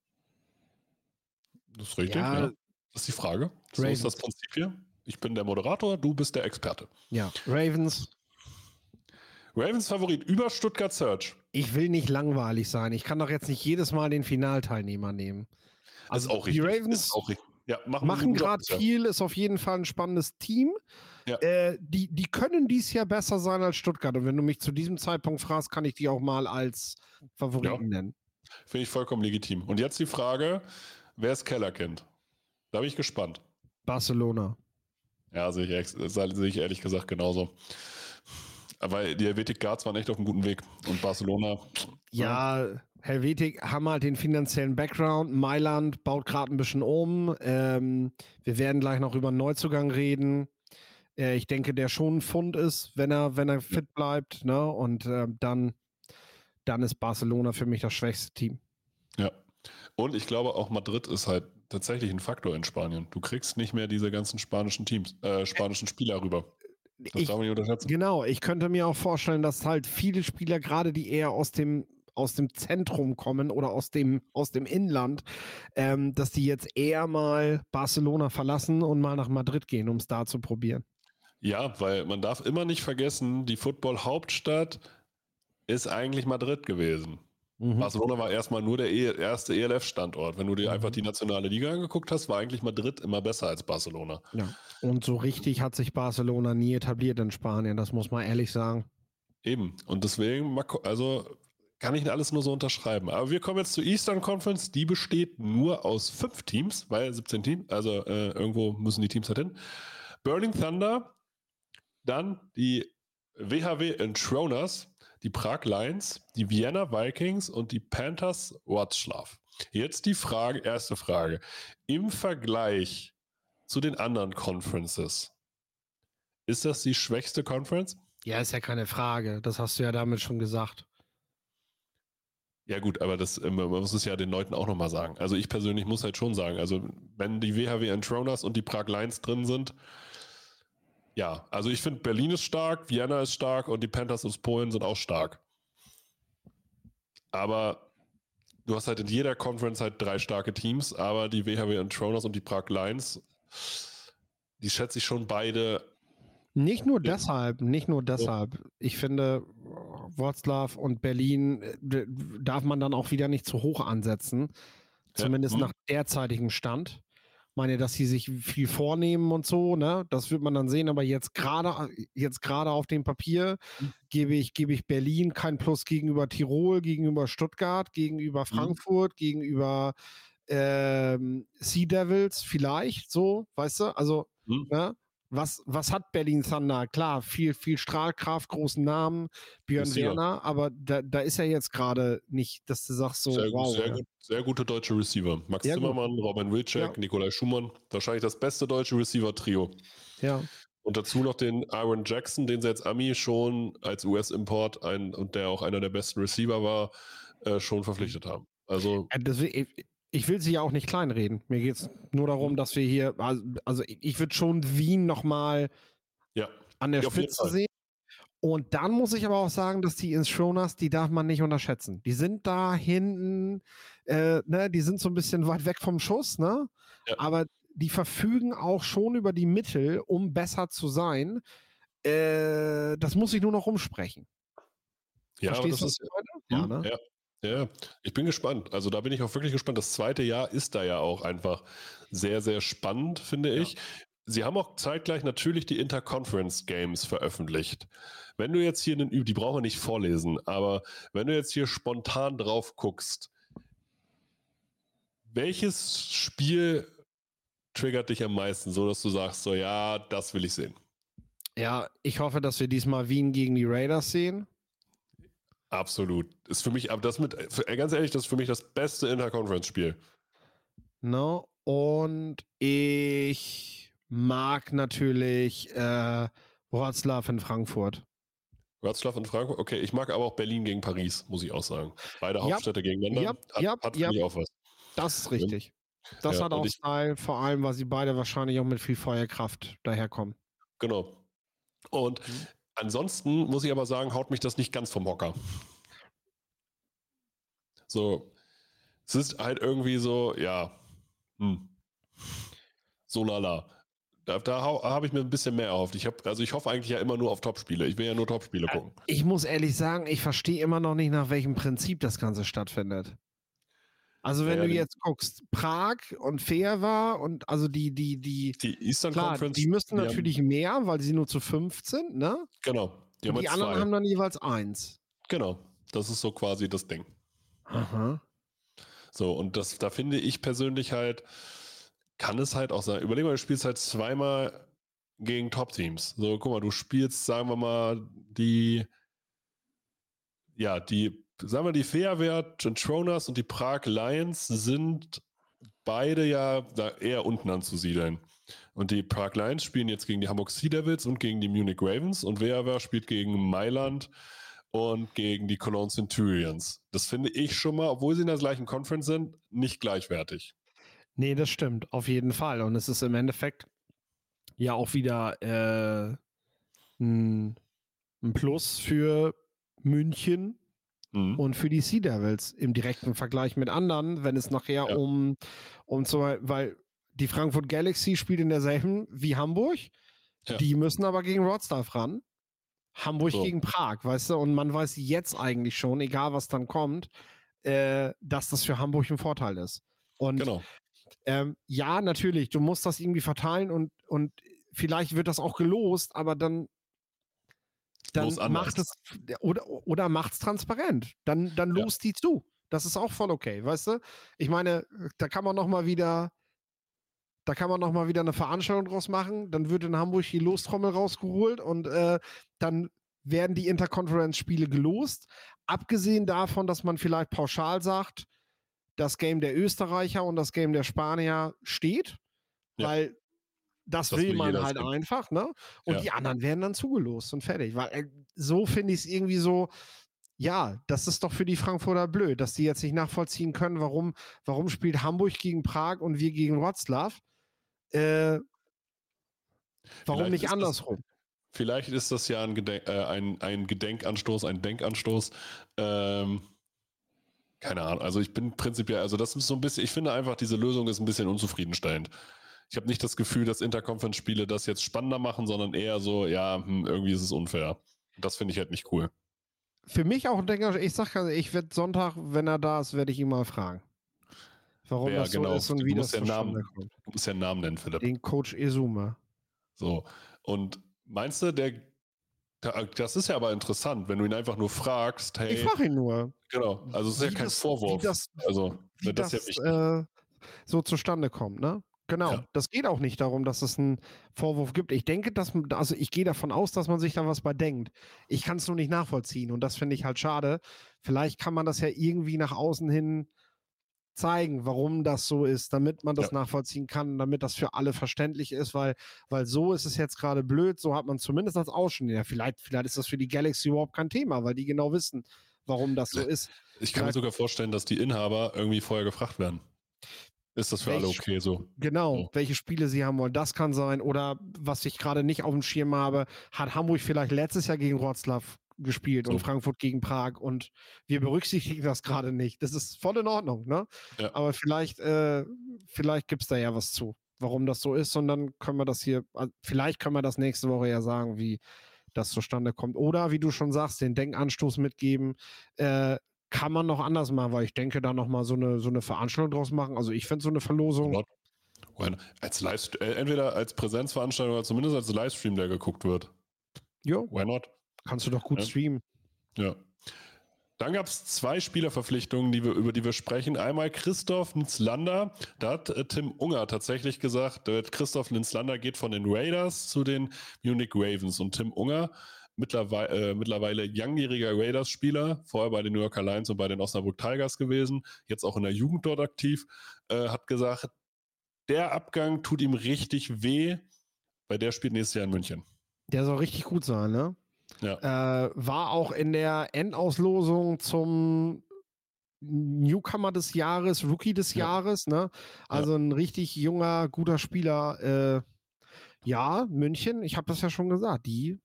Das ist richtig, ja. ja. Das ist die Frage. So Ravens. ist das Prinzip hier. Ich bin der Moderator, du bist der Experte. Ja, Ravens. Ravens Favorit über Stuttgart Search. Ich will nicht langweilig sein. Ich kann doch jetzt nicht jedes Mal den Finalteilnehmer nehmen. Also ist auch richtig. Die Ravens auch richtig. Ja, machen, machen gerade viel, ist auf jeden Fall ein spannendes Team. Ja. Äh, die, die können dies Jahr besser sein als Stuttgart. Und wenn du mich zu diesem Zeitpunkt fragst, kann ich die auch mal als Favoriten ja. nennen. Finde ich vollkommen legitim. Und jetzt die Frage: Wer ist Kellerkind? Da bin ich gespannt. Barcelona. Ja, sehe ich, sehe ich ehrlich gesagt genauso. Aber die Helvetic Guards waren echt auf einem guten Weg. Und Barcelona. Ja, Helvetic haben halt den finanziellen Background. Mailand baut gerade ein bisschen um. Ähm, wir werden gleich noch über einen Neuzugang reden. Äh, ich denke, der schon ein Fund ist, wenn er, wenn er fit bleibt. Ne? Und äh, dann, dann ist Barcelona für mich das schwächste Team. Ja. Und ich glaube, auch Madrid ist halt tatsächlich ein Faktor in Spanien. Du kriegst nicht mehr diese ganzen spanischen Teams, äh, spanischen Spieler rüber. Das ich, darf man nicht unterschätzen. Genau, ich könnte mir auch vorstellen, dass halt viele Spieler, gerade die eher aus dem aus dem Zentrum kommen oder aus dem, aus dem Inland, ähm, dass die jetzt eher mal Barcelona verlassen und mal nach Madrid gehen, um es da zu probieren. Ja, weil man darf immer nicht vergessen, die Football-Hauptstadt ist eigentlich Madrid gewesen. Mhm. Barcelona war erstmal nur der e erste ELF-Standort. Wenn du dir mhm. einfach die nationale Liga angeguckt hast, war eigentlich Madrid immer besser als Barcelona. Ja. Und so richtig hat sich Barcelona nie etabliert in Spanien, das muss man ehrlich sagen. Eben. Und deswegen, also kann ich alles nur so unterschreiben. Aber wir kommen jetzt zur Eastern Conference. Die besteht nur aus fünf Teams, weil 17 Teams, also äh, irgendwo müssen die Teams halt hin. Burning Thunder, dann die WHW Entroners, die Prag Lions, die Vienna Vikings und die Panthers Wroclaw. Jetzt die Frage, erste Frage. Im Vergleich zu den anderen Conferences, ist das die schwächste Conference? Ja, ist ja keine Frage. Das hast du ja damit schon gesagt. Ja gut, aber das, ähm, man muss es ja den Leuten auch nochmal sagen. Also ich persönlich muss halt schon sagen, also wenn die WHW Entroners und die Prag Lions drin sind, ja, also ich finde, Berlin ist stark, Vienna ist stark und die Panthers aus Polen sind auch stark. Aber du hast halt in jeder Conference halt drei starke Teams, aber die WHW Entroners und die Prag Lions, die schätze ich schon beide. Nicht nur deshalb, nicht nur deshalb. Ich finde, Wroclaw und Berlin äh, darf man dann auch wieder nicht zu hoch ansetzen. Zumindest ja. Hm. nach derzeitigem Stand meine, dass sie sich viel vornehmen und so, ne? Das wird man dann sehen, aber jetzt gerade jetzt gerade auf dem Papier mhm. gebe ich gebe ich Berlin kein Plus gegenüber Tirol, gegenüber Stuttgart, gegenüber mhm. Frankfurt, mhm. gegenüber ähm, Sea Devils vielleicht so, weißt du? Also, mhm. ne? Was, was hat Berlin Thunder? Klar, viel, viel Strahlkraft, großen Namen, Björn. Werner, aber da, da ist er jetzt gerade nicht, dass du sagst so, sehr, wow. Sehr, gut, sehr gute deutsche Receiver. Max ja, Zimmermann, gut. Robin Wilczek, ja. Nikolai Schumann. Wahrscheinlich das beste deutsche Receiver-Trio. Ja. Und dazu noch den Aaron Jackson, den sie jetzt Ami schon als US-Import und der auch einer der besten Receiver war, äh, schon verpflichtet haben. Also. Das, ich will sie ja auch nicht kleinreden. Mir geht es nur darum, mhm. dass wir hier, also ich würde schon Wien nochmal ja. an der Spitze sehen. Und dann muss ich aber auch sagen, dass die Inshronas, die darf man nicht unterschätzen. Die sind da hinten, äh, ne, die sind so ein bisschen weit weg vom Schuss, ne? Ja. Aber die verfügen auch schon über die Mittel, um besser zu sein. Äh, das muss ich nur noch umsprechen. Ja, Verstehst du das? Ist, ja, ne? ja. Ja, ich bin gespannt. Also da bin ich auch wirklich gespannt. Das zweite Jahr ist da ja auch einfach sehr, sehr spannend, finde ich. Sie haben auch zeitgleich natürlich die Interconference Games veröffentlicht. Wenn du jetzt hier einen, die brauchen wir nicht vorlesen, aber wenn du jetzt hier spontan drauf guckst, welches Spiel triggert dich am meisten, so dass du sagst, so ja, das will ich sehen? Ja, ich hoffe, dass wir diesmal Wien gegen die Raiders sehen. Absolut. Ist für mich, aber das mit, ganz ehrlich, das ist für mich das beste Interconference-Spiel. No, und ich mag natürlich äh, Wroclaw in Frankfurt. Wroclaw in Frankfurt, okay. Ich mag aber auch Berlin gegen Paris, muss ich auch sagen. Beide yep. Hauptstädte gegeneinander. Yep, hat, yep, hat yep. auch was. Das ist richtig. Das ja, hat auch Style, vor allem, weil sie beide wahrscheinlich auch mit viel Feuerkraft daherkommen. Genau. Und mhm. Ansonsten muss ich aber sagen, haut mich das nicht ganz vom Hocker. So, es ist halt irgendwie so, ja, hm, so lala. Da, da habe ich mir ein bisschen mehr erhofft. Ich hab, also ich hoffe eigentlich ja immer nur auf Topspiele. Ich will ja nur Topspiele gucken. Ich muss ehrlich sagen, ich verstehe immer noch nicht, nach welchem Prinzip das Ganze stattfindet. Also wenn ja, du jetzt guckst, Prag und Fever und also die, die, die, die Eastern klar, Conference, die müssten natürlich haben, mehr, weil sie nur zu fünf sind, ne? Genau. Die, die anderen haben dann jeweils eins. Genau. Das ist so quasi das Ding. Aha. So, und das, da finde ich persönlich halt, kann es halt auch sein. Überleg mal, du spielst halt zweimal gegen Top-Teams. So, guck mal, du spielst, sagen wir mal, die, ja, die sagen wir, die Fairwert Gentroners und die Prag Lions sind beide ja da eher unten anzusiedeln. Und die Prag Lions spielen jetzt gegen die Hamburg Sea Devils und gegen die Munich Ravens und Wehrwehr spielt gegen Mailand und gegen die Cologne Centurions. Das finde ich schon mal, obwohl sie in der gleichen Conference sind, nicht gleichwertig. Nee, das stimmt, auf jeden Fall. Und es ist im Endeffekt ja auch wieder äh, ein, ein Plus für München, mhm. und für die Sea Devils im direkten Vergleich mit anderen, wenn es nachher ja. um, um zum weil die Frankfurt Galaxy spielt in derselben wie Hamburg. Ja. Die müssen aber gegen Rodstaff ran. Hamburg so. gegen Prag, weißt du? Und man weiß jetzt eigentlich schon, egal was dann kommt, äh, dass das für Hamburg ein Vorteil ist. Und genau. ähm, ja, natürlich, du musst das irgendwie verteilen und, und vielleicht wird das auch gelost, aber dann dann macht es oder, oder macht es transparent. Dann, dann ja. los die zu. Das ist auch voll okay, weißt du? Ich meine, da kann man noch mal wieder, da kann man noch mal wieder eine Veranstaltung draus machen. Dann wird in Hamburg die Lostrommel rausgeholt und äh, dann werden die Interconference-Spiele gelost. Abgesehen davon, dass man vielleicht pauschal sagt, das Game der Österreicher und das Game der Spanier steht, ja. weil das, das will man halt einfach, ne? Und ja. die anderen werden dann zugelost und fertig. Weil äh, so finde ich es irgendwie so, ja, das ist doch für die Frankfurter blöd, dass die jetzt nicht nachvollziehen können, warum, warum spielt Hamburg gegen Prag und wir gegen Wroclaw. Äh, warum vielleicht nicht andersrum? Vielleicht ist das ja ein, Gedenk, äh, ein, ein Gedenkanstoß, ein Denkanstoß. Ähm, keine Ahnung. Also ich bin prinzipiell, also das ist so ein bisschen, ich finde einfach, diese Lösung ist ein bisschen unzufriedenstellend ich habe nicht das Gefühl, dass Interconference-Spiele das jetzt spannender machen, sondern eher so, ja, hm, irgendwie ist es unfair. Das finde ich halt nicht cool. Für mich auch, denke ich, sag also, ich werde Sonntag, wenn er da ist, werde ich ihn mal fragen. Warum Wer, das so genau. ist und du wie das ja Namen, kommt. Du musst ja einen Namen nennen, Philipp. Den Coach Izuma. So, und meinst du, der das ist ja aber interessant, wenn du ihn einfach nur fragst, hey. Ich frage ihn nur. Genau, also es ist ja kein das, Vorwurf. Wie das, also, wie das, das ja äh, so zustande kommt, ne? Genau, ja. das geht auch nicht darum, dass es einen Vorwurf gibt. Ich denke, dass, also ich gehe davon aus, dass man sich da was bei denkt. Ich kann es nur nicht nachvollziehen und das finde ich halt schade. Vielleicht kann man das ja irgendwie nach außen hin zeigen, warum das so ist, damit man das ja. nachvollziehen kann, damit das für alle verständlich ist, weil, weil so ist es jetzt gerade blöd, so hat man zumindest als Ausschnitt. vielleicht, vielleicht ist das für die Galaxy überhaupt kein Thema, weil die genau wissen, warum das so ist. Ich kann vielleicht, mir sogar vorstellen, dass die Inhaber irgendwie vorher gefragt werden. Ist das für welche, alle okay so? Genau, oh. welche Spiele sie haben wollen, das kann sein. Oder was ich gerade nicht auf dem Schirm habe, hat Hamburg vielleicht letztes Jahr gegen Wroclaw gespielt so. und Frankfurt gegen Prag und wir berücksichtigen das gerade nicht. Das ist voll in Ordnung, ne? Ja. Aber vielleicht, äh, vielleicht gibt es da ja was zu, warum das so ist und dann können wir das hier, vielleicht können wir das nächste Woche ja sagen, wie das zustande kommt. Oder wie du schon sagst, den Denkanstoß mitgeben, äh, kann man noch anders machen, weil ich denke, da nochmal so eine, so eine Veranstaltung draus machen. Also ich finde so eine Verlosung. Als Live äh, entweder als Präsenzveranstaltung oder zumindest als Livestream, der geguckt wird. Jo. Why not? Kannst du doch gut ja. streamen. Ja. Dann gab es zwei Spielerverpflichtungen, die wir, über die wir sprechen. Einmal Christoph Nzlander. Da hat äh, Tim Unger tatsächlich gesagt, äh, Christoph Nzlander geht von den Raiders zu den Munich Ravens. Und Tim Unger, mittlerweile, äh, mittlerweile langjähriger Raiders-Spieler, vorher bei den New Yorker Lions und bei den Osnabrück Tigers gewesen, jetzt auch in der Jugend dort aktiv, äh, hat gesagt, der Abgang tut ihm richtig weh, weil der spielt nächstes Jahr in München. Der soll richtig gut sein, ne? Ja. Äh, war auch in der Endauslosung zum Newcomer des Jahres, Rookie des ja. Jahres, ne? Also ja. ein richtig junger, guter Spieler. Äh, ja, München, ich habe das ja schon gesagt, die,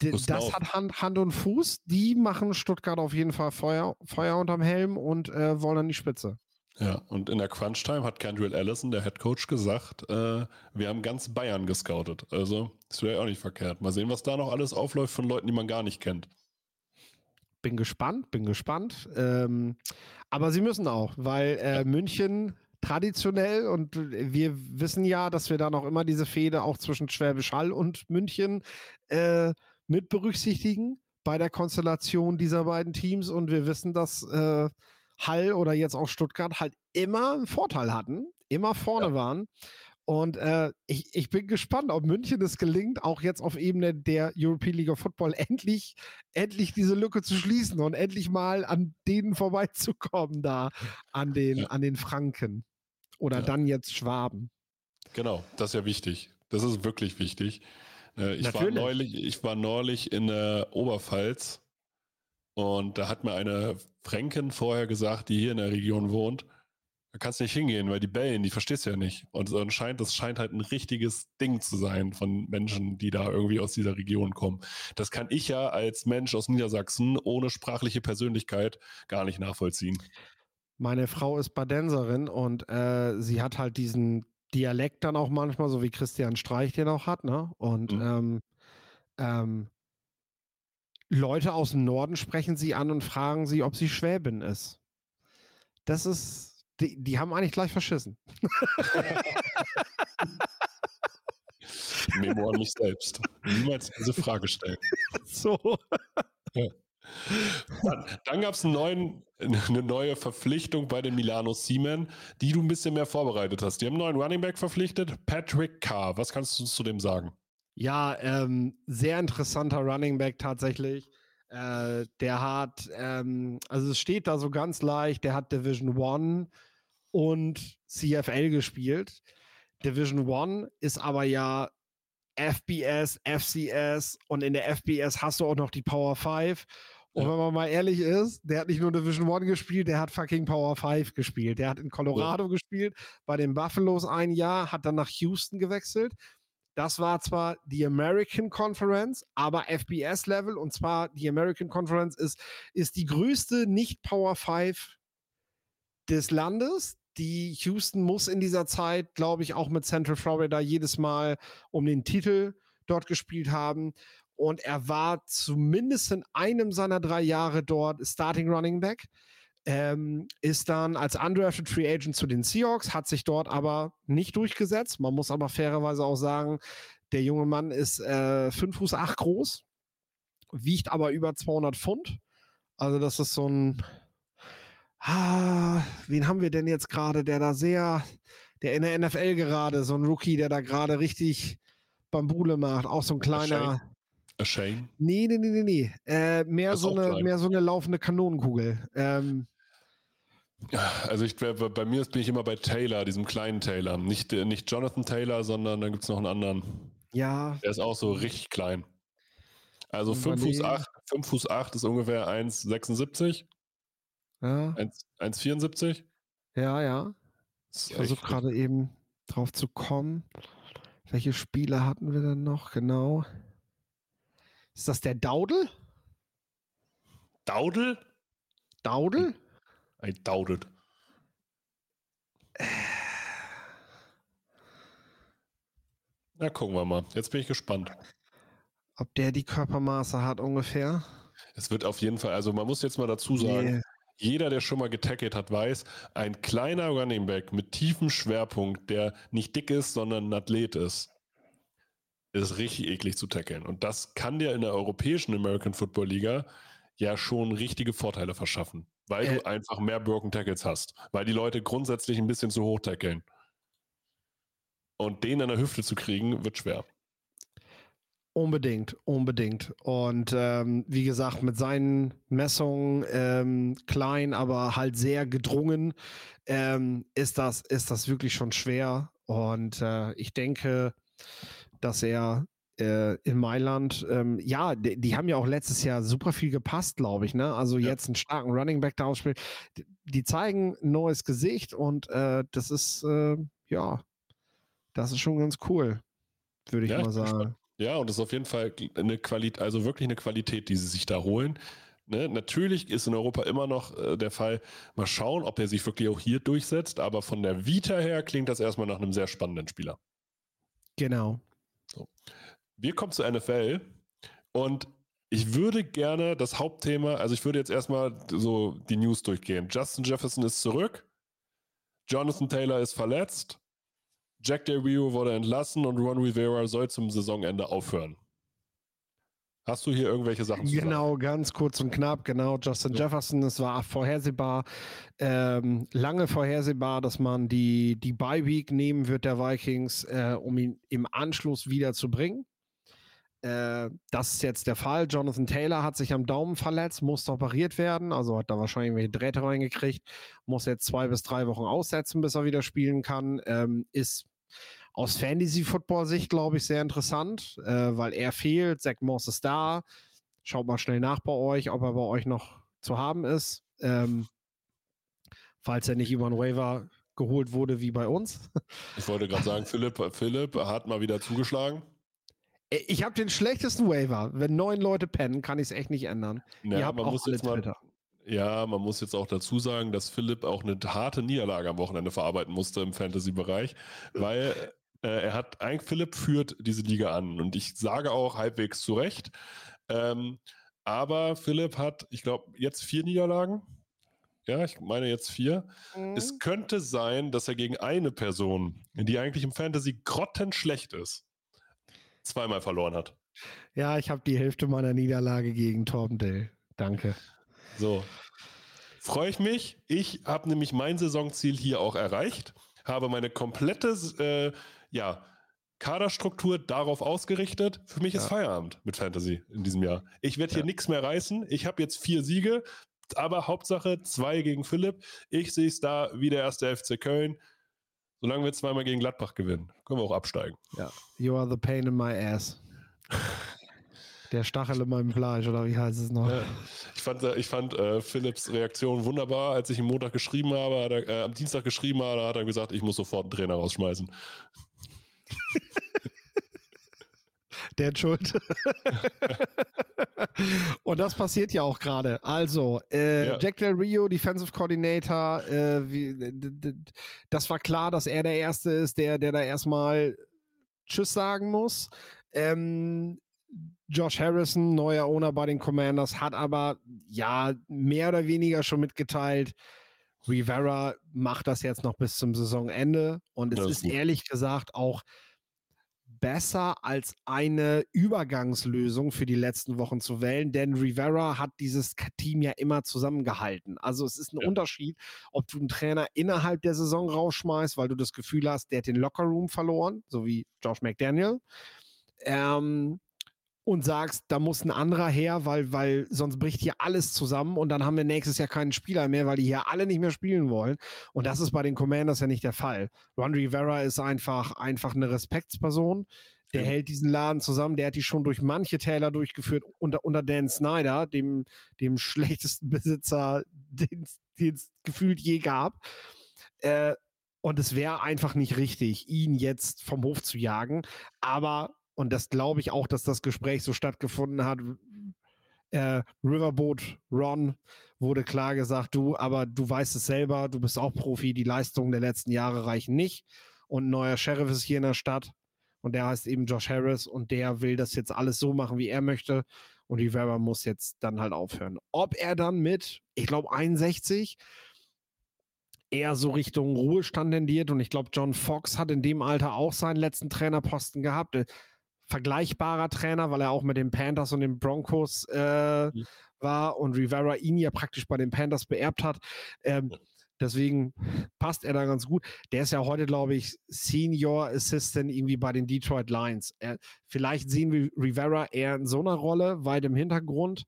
das hat Hand, Hand und Fuß, die machen Stuttgart auf jeden Fall Feuer, Feuer unterm Helm und äh, wollen an die Spitze. Ja, und in der Crunch-Time hat Kendrill Allison, der Head Coach, gesagt, äh, wir haben ganz Bayern gescoutet. Also, das wäre ja auch nicht verkehrt. Mal sehen, was da noch alles aufläuft von Leuten, die man gar nicht kennt. Bin gespannt, bin gespannt. Ähm, aber sie müssen auch, weil äh. München traditionell und wir wissen ja, dass wir da noch immer diese Fehde auch zwischen Schwäbisch Hall und München äh, mit berücksichtigen bei der Konstellation dieser beiden Teams und wir wissen, dass äh, Hall oder jetzt auch Stuttgart halt immer einen Vorteil hatten, immer vorne ja. waren. Und äh, ich, ich bin gespannt, ob München es gelingt, auch jetzt auf Ebene der European League of Football endlich, endlich diese Lücke zu schließen und endlich mal an denen vorbeizukommen, da an den, ja. an den Franken. Oder ja. dann jetzt Schwaben. Genau, das ist ja wichtig. Das ist wirklich wichtig. Äh, ich, war neulich, ich war neulich in der Oberpfalz und da hat mir eine Fränkin vorher gesagt, die hier in der Region wohnt, da kannst du nicht hingehen, weil die bellen, die verstehst du ja nicht. Und so scheint, das scheint halt ein richtiges Ding zu sein von Menschen, die da irgendwie aus dieser Region kommen. Das kann ich ja als Mensch aus Niedersachsen ohne sprachliche Persönlichkeit gar nicht nachvollziehen. Meine Frau ist Badenserin und äh, sie hat halt diesen Dialekt dann auch manchmal, so wie Christian Streich den auch hat, ne? Und mhm. ähm, ähm, Leute aus dem Norden sprechen sie an und fragen sie, ob sie Schwäbin ist. Das ist, die, die haben eigentlich gleich verschissen. Memo an mich selbst. Niemals diese Frage stellen. So. Ja. Dann, dann gab es eine neue Verpflichtung bei den Milano Seamen, die du ein bisschen mehr vorbereitet hast. Die haben einen neuen Running Back verpflichtet, Patrick Carr. Was kannst du zu dem sagen? Ja, ähm, sehr interessanter Running Back tatsächlich. Äh, der hat, ähm, also es steht da so ganz leicht, der hat Division One und CFL gespielt. Division One ist aber ja FBS, FCS und in der FBS hast du auch noch die Power 5. Und ja. wenn man mal ehrlich ist, der hat nicht nur Division One gespielt, der hat fucking Power 5 gespielt. Der hat in Colorado ja. gespielt, bei den Buffaloes ein Jahr, hat dann nach Houston gewechselt, das war zwar die American Conference, aber FBS-Level und zwar die American Conference ist, ist die größte Nicht-Power 5 des Landes. Die Houston muss in dieser Zeit, glaube ich, auch mit Central Florida jedes Mal um den Titel dort gespielt haben. Und er war zumindest in einem seiner drei Jahre dort Starting Running Back ähm, ist dann als undrafted Free Agent zu den Seahawks, hat sich dort aber nicht durchgesetzt. Man muss aber fairerweise auch sagen, der junge Mann ist äh, 5 Fuß 8 groß, wiegt aber über 200 Pfund. Also das ist so ein, ah, wen haben wir denn jetzt gerade, der da sehr, der in der NFL gerade, so ein Rookie, der da gerade richtig Bambule macht, auch so ein kleiner. A Shane? Nee, nee, nee, nee, nee. Äh, mehr, so eine, mehr so eine laufende Kanonenkugel. Ähm, also ich, bei mir bin ich immer bei Taylor, diesem kleinen Taylor. Nicht, nicht Jonathan Taylor, sondern dann gibt es noch einen anderen. Ja. Der ist auch so richtig klein. Also 5 Fuß 8, 5 Fuß 8 ist ungefähr 1,76. Ja. 1,74. Ja, ja. Ich versuche gerade eben drauf zu kommen. Welche Spiele hatten wir denn noch? Genau. Ist das der Daudel? Daudel? Daudel? I doubt it. Na, gucken wir mal. Jetzt bin ich gespannt. Ob der die Körpermaße hat ungefähr? Es wird auf jeden Fall, also man muss jetzt mal dazu sagen, yeah. jeder, der schon mal getackelt hat, weiß, ein kleiner Running Back mit tiefem Schwerpunkt, der nicht dick ist, sondern ein Athlet ist, ist richtig eklig zu tackeln. Und das kann dir in der europäischen American Football Liga ja schon richtige Vorteile verschaffen, weil äh, du einfach mehr Broken Tackles hast, weil die Leute grundsätzlich ein bisschen zu hoch tackeln. Und den an der Hüfte zu kriegen, wird schwer. Unbedingt, unbedingt. Und ähm, wie gesagt, mit seinen Messungen ähm, klein, aber halt sehr gedrungen, ähm, ist, das, ist das wirklich schon schwer. Und äh, ich denke, dass er äh, in Mailand, ähm, ja, die, die, haben ja auch letztes Jahr super viel gepasst, glaube ich. Ne? Also ja. jetzt einen starken Running Back da ausspielen. Die, die, zeigen ein neues Gesicht und äh, das ist, äh, ja, das ist schon ganz cool, würde ich ja, mal sagen. Ja, und das ist auf jeden Fall eine Qualität, also wirklich eine Qualität, die sie sich da holen. Ne? Natürlich ist in Europa immer noch äh, der Fall, mal schauen, ob er sich wirklich auch hier durchsetzt, aber von der Vita her klingt das erstmal nach einem sehr spannenden Spieler. Genau. So. Wir kommen zur NFL und ich würde gerne das Hauptthema, also ich würde jetzt erstmal so die News durchgehen. Justin Jefferson ist zurück, Jonathan Taylor ist verletzt, Jack Del Rio wurde entlassen und Ron Rivera soll zum Saisonende aufhören. Hast du hier irgendwelche Sachen zu Genau, sagen? ganz kurz und knapp, genau. Justin ja. Jefferson, es war vorhersehbar, ähm, lange vorhersehbar, dass man die, die Bye-Week nehmen wird der Vikings, äh, um ihn im Anschluss wieder zu bringen. Äh, das ist jetzt der Fall. Jonathan Taylor hat sich am Daumen verletzt, musste operiert werden, also hat da wahrscheinlich irgendwelche Drähte reingekriegt, muss jetzt zwei bis drei Wochen aussetzen, bis er wieder spielen kann. Ähm, ist aus Fantasy-Football-Sicht, glaube ich, sehr interessant, äh, weil er fehlt. Zach Moss ist da. Schaut mal schnell nach bei euch, ob er bei euch noch zu haben ist. Ähm, falls er nicht über einen Waiver geholt wurde wie bei uns. Ich wollte gerade sagen, Philipp, Philipp hat mal wieder zugeschlagen. Ich habe den schlechtesten Waiver. Wenn neun Leute pennen, kann ich es echt nicht ändern. Ja, man muss jetzt mal, ja, man muss jetzt auch dazu sagen, dass Philipp auch eine harte Niederlage am Wochenende verarbeiten musste im Fantasy-Bereich, weil äh, er hat, eigentlich Philipp führt diese Liga an und ich sage auch halbwegs zu Recht. Ähm, aber Philipp hat, ich glaube, jetzt vier Niederlagen. Ja, ich meine jetzt vier. Mhm. Es könnte sein, dass er gegen eine Person, die eigentlich im Fantasy grottenschlecht ist, zweimal verloren hat. Ja, ich habe die Hälfte meiner Niederlage gegen Torben. Danke. So. Freue ich mich. Ich habe nämlich mein Saisonziel hier auch erreicht, habe meine komplette äh, ja, Kaderstruktur darauf ausgerichtet. Für mich ja. ist Feierabend mit Fantasy in diesem Jahr. Ich werde hier ja. nichts mehr reißen. Ich habe jetzt vier Siege, aber Hauptsache zwei gegen Philipp. Ich sehe es da wie der erste FC Köln. Solange wir zweimal gegen Gladbach gewinnen, können wir auch absteigen. Ja. You are the pain in my ass. Der Stachel in meinem Fleisch, oder wie heißt es noch? Ja. Ich fand, ich fand äh, Philips Reaktion wunderbar. Als ich am Montag geschrieben habe, er, äh, am Dienstag geschrieben habe, hat er gesagt, ich muss sofort einen Trainer rausschmeißen. Der Schuld. und das passiert ja auch gerade. Also, äh, ja. Jack Del Rio, Defensive Coordinator, äh, wie, das war klar, dass er der Erste ist, der, der da erstmal Tschüss sagen muss. Ähm, Josh Harrison, neuer Owner bei den Commanders, hat aber ja mehr oder weniger schon mitgeteilt, Rivera macht das jetzt noch bis zum Saisonende und es ist, ist ehrlich gesagt auch besser als eine Übergangslösung für die letzten Wochen zu wählen, denn Rivera hat dieses Team ja immer zusammengehalten. Also es ist ein ja. Unterschied, ob du einen Trainer innerhalb der Saison rausschmeißt, weil du das Gefühl hast, der hat den Lockerroom verloren, so wie Josh McDaniel. Ähm, und sagst, da muss ein anderer her, weil, weil sonst bricht hier alles zusammen und dann haben wir nächstes Jahr keinen Spieler mehr, weil die hier alle nicht mehr spielen wollen. Und das ist bei den Commanders ja nicht der Fall. Ron Rivera ist einfach, einfach eine Respektsperson. Der ja. hält diesen Laden zusammen. Der hat die schon durch manche Täler durchgeführt unter, unter Dan Snyder, dem, dem schlechtesten Besitzer, den es gefühlt je gab. Äh, und es wäre einfach nicht richtig, ihn jetzt vom Hof zu jagen. Aber und das glaube ich auch, dass das Gespräch so stattgefunden hat. Äh, Riverboat Ron wurde klar gesagt, du, aber du weißt es selber, du bist auch Profi, die Leistungen der letzten Jahre reichen nicht. Und ein neuer Sheriff ist hier in der Stadt und der heißt eben Josh Harris und der will das jetzt alles so machen, wie er möchte. Und Rivera muss jetzt dann halt aufhören. Ob er dann mit, ich glaube, 61 eher so Richtung Ruhestand tendiert und ich glaube, John Fox hat in dem Alter auch seinen letzten Trainerposten gehabt. Äh, vergleichbarer Trainer, weil er auch mit den Panthers und den Broncos äh, mhm. war und Rivera ihn ja praktisch bei den Panthers beerbt hat. Ähm, Deswegen passt er da ganz gut. Der ist ja heute, glaube ich, Senior Assistant irgendwie bei den Detroit Lions. Er, vielleicht sehen wir Rivera eher in so einer Rolle, weit im Hintergrund,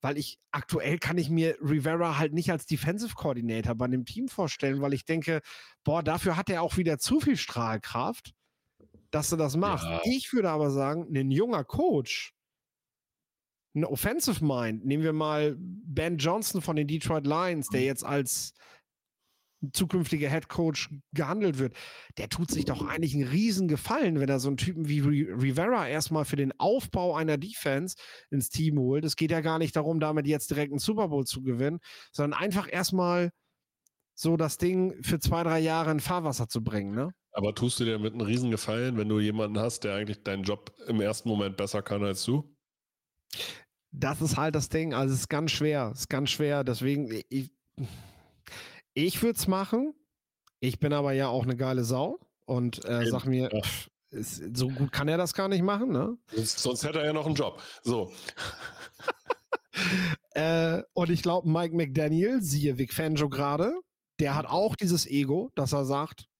weil ich aktuell kann ich mir Rivera halt nicht als Defensive Coordinator bei dem Team vorstellen, weil ich denke, boah, dafür hat er auch wieder zu viel Strahlkraft, dass er das macht. Ja. Ich würde aber sagen, ein junger Coach, ein Offensive Mind, nehmen wir mal Ben Johnson von den Detroit Lions, der mhm. jetzt als zukünftiger Head Coach gehandelt wird, der tut sich doch eigentlich einen riesen Gefallen, wenn er so einen Typen wie Rivera erstmal für den Aufbau einer Defense ins Team holt. Es geht ja gar nicht darum, damit jetzt direkt einen Super Bowl zu gewinnen, sondern einfach erstmal so das Ding für zwei, drei Jahre in Fahrwasser zu bringen, ne? Aber tust du dir mit einem riesen Gefallen, wenn du jemanden hast, der eigentlich deinen Job im ersten Moment besser kann als du? Das ist halt das Ding. Also es ist ganz schwer. Es ist ganz schwer. Deswegen, ich, ich würde es machen. Ich bin aber ja auch eine geile Sau und äh, sag mir, ja. ist, so gut kann er das gar nicht machen, ne? Sonst, sonst hätte er ja noch einen Job. So. äh, und ich glaube, Mike McDaniel, siehe Vic Fangio gerade, der hat auch dieses Ego, dass er sagt,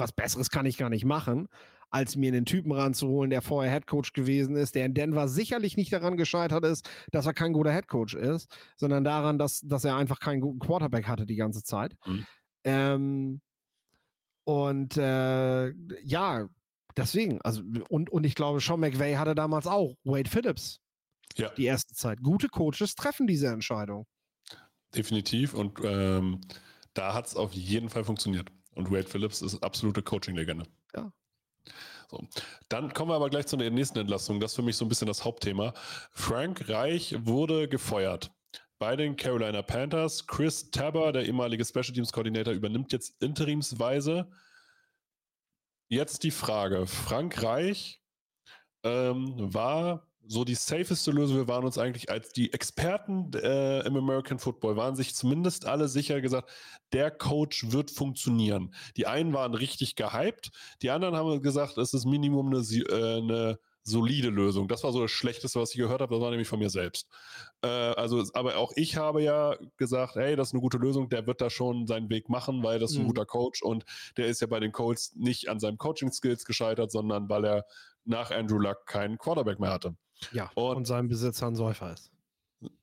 was Besseres kann ich gar nicht machen, als mir einen Typen ranzuholen, der vorher Headcoach gewesen ist, der in Denver sicherlich nicht daran gescheitert ist, dass er kein guter Headcoach ist, sondern daran, dass, dass er einfach keinen guten Quarterback hatte die ganze Zeit. Mhm. Ähm, und äh, ja, deswegen, also, und, und ich glaube, Sean McVay hatte damals auch Wade Phillips. Ja. Die erste Zeit. Gute Coaches treffen diese Entscheidung. Definitiv. Und ähm, da hat es auf jeden Fall funktioniert. Und Wade Phillips ist absolute Coaching-Legende. Ja. So. Dann kommen wir aber gleich zu der nächsten Entlassung. Das ist für mich so ein bisschen das Hauptthema. Frank Reich wurde gefeuert bei den Carolina Panthers. Chris Tabber, der ehemalige Special Teams Koordinator, übernimmt jetzt interimsweise. Jetzt die Frage: Frank Reich ähm, war so die safeste Lösung. Wir waren uns eigentlich als die Experten äh, im American Football, waren sich zumindest alle sicher gesagt, der Coach wird funktionieren. Die einen waren richtig gehypt, die anderen haben gesagt, es ist Minimum eine, äh, eine solide Lösung. Das war so das Schlechteste, was ich gehört habe. Das war nämlich von mir selbst. Äh, also, aber auch ich habe ja gesagt, hey, das ist eine gute Lösung. Der wird da schon seinen Weg machen, weil das ist ein mhm. guter Coach und der ist ja bei den Colts nicht an seinen Coaching-Skills gescheitert, sondern weil er nach Andrew Luck keinen Quarterback mehr hatte. Ja, und, und sein Besitzer ein Säufer ist.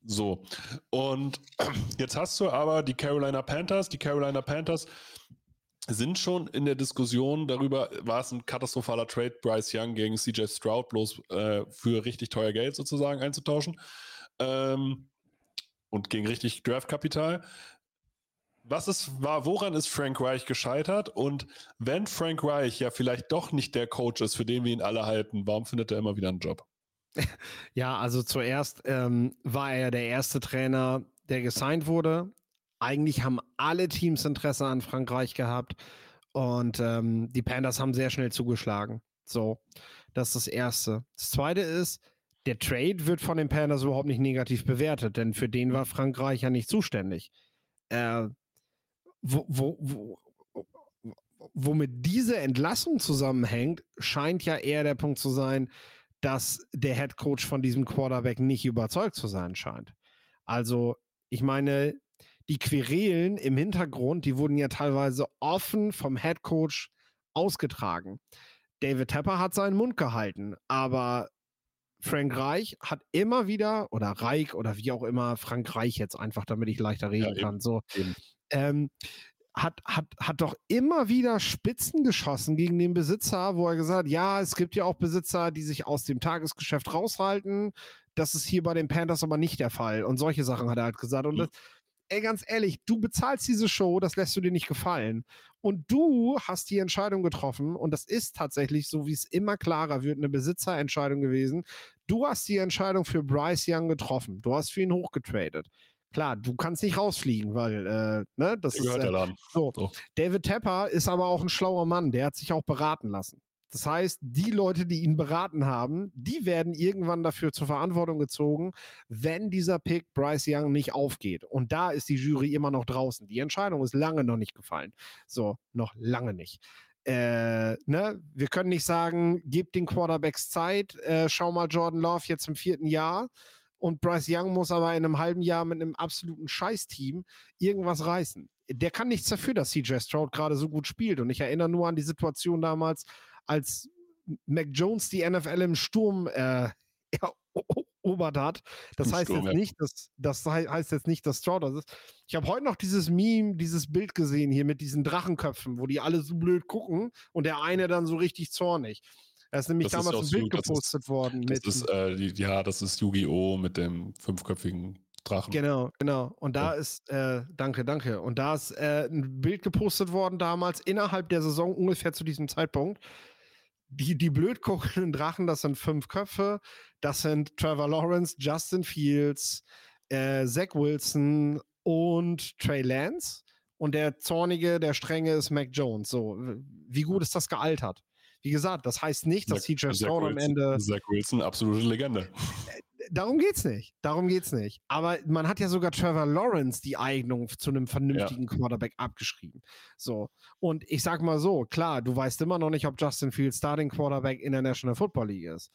So. Und jetzt hast du aber die Carolina Panthers. Die Carolina Panthers sind schon in der Diskussion darüber, war es ein katastrophaler Trade, Bryce Young gegen CJ Stroud bloß äh, für richtig teuer Geld sozusagen einzutauschen ähm, und gegen richtig Draftkapital. Was ist, war, woran ist Frank Reich gescheitert? Und wenn Frank Reich ja vielleicht doch nicht der Coach ist, für den wir ihn alle halten, warum findet er immer wieder einen Job? Ja, also zuerst ähm, war er der erste Trainer, der gesigned wurde. Eigentlich haben alle Teams Interesse an Frankreich gehabt und ähm, die Panthers haben sehr schnell zugeschlagen. So, das ist das Erste. Das Zweite ist, der Trade wird von den Panthers überhaupt nicht negativ bewertet, denn für den war Frankreich ja nicht zuständig. Äh, wo, wo, wo, womit diese Entlassung zusammenhängt, scheint ja eher der Punkt zu sein, dass der Head Coach von diesem Quarterback nicht überzeugt zu sein scheint. Also, ich meine, die Querelen im Hintergrund, die wurden ja teilweise offen vom Head Coach ausgetragen. David Tepper hat seinen Mund gehalten, aber Frank Reich hat immer wieder, oder Reich oder wie auch immer, Frank Reich jetzt einfach, damit ich leichter reden ja, kann, so, ähm, hat, hat, hat doch immer wieder Spitzen geschossen gegen den Besitzer, wo er gesagt hat, ja, es gibt ja auch Besitzer, die sich aus dem Tagesgeschäft raushalten. Das ist hier bei den Panthers aber nicht der Fall. Und solche Sachen hat er halt gesagt. Und mhm. das, ey, ganz ehrlich, du bezahlst diese Show, das lässt du dir nicht gefallen. Und du hast die Entscheidung getroffen, und das ist tatsächlich, so wie es immer klarer wird, eine Besitzerentscheidung gewesen. Du hast die Entscheidung für Bryce Young getroffen. Du hast für ihn hochgetradet. Klar, du kannst nicht rausfliegen, weil, äh, ne, das gehört ist. Äh, so. so. David Tepper ist aber auch ein schlauer Mann, der hat sich auch beraten lassen. Das heißt, die Leute, die ihn beraten haben, die werden irgendwann dafür zur Verantwortung gezogen, wenn dieser Pick Bryce Young nicht aufgeht. Und da ist die Jury immer noch draußen. Die Entscheidung ist lange noch nicht gefallen. So, noch lange nicht. Äh, ne? Wir können nicht sagen, gebt den Quarterbacks Zeit, äh, schau mal Jordan Love jetzt im vierten Jahr und Bryce Young muss aber in einem halben Jahr mit einem absoluten Scheißteam irgendwas reißen. Der kann nichts dafür, dass CJ Stroud gerade so gut spielt. Und ich erinnere nur an die Situation damals, als Mac Jones die NFL im Sturm äh, erobert hat. Das Im heißt Sturm, jetzt ja. nicht, dass das heißt jetzt nicht, dass Stroud das ist. Ich habe heute noch dieses Meme, dieses Bild gesehen hier mit diesen Drachenköpfen, wo die alle so blöd gucken und der eine dann so richtig zornig. Da ist nämlich das damals ist ein Bild gepostet ist, worden. Das ist, äh, ja, das ist Yu-Gi-Oh! mit dem fünfköpfigen Drachen. Genau, genau. Und da ja. ist, äh, danke, danke. Und da ist äh, ein Bild gepostet worden damals innerhalb der Saison, ungefähr zu diesem Zeitpunkt. Die, die blöd guckenden Drachen, das sind fünf Köpfe. Das sind Trevor Lawrence, Justin Fields, äh, Zach Wilson und Trey Lance. Und der zornige, der strenge ist Mac Jones. So, wie gut ist das gealtert? Wie gesagt, das heißt nicht, dass CJ Stroud am Ende. Zach Wilson, absolute Legende. Äh, darum geht's nicht. Darum geht's nicht. Aber man hat ja sogar Trevor Lawrence die Eignung zu einem vernünftigen ja. Quarterback abgeschrieben. So. Und ich sag mal so, klar, du weißt immer noch nicht, ob Justin Fields Starting Quarterback in der National Football League ist.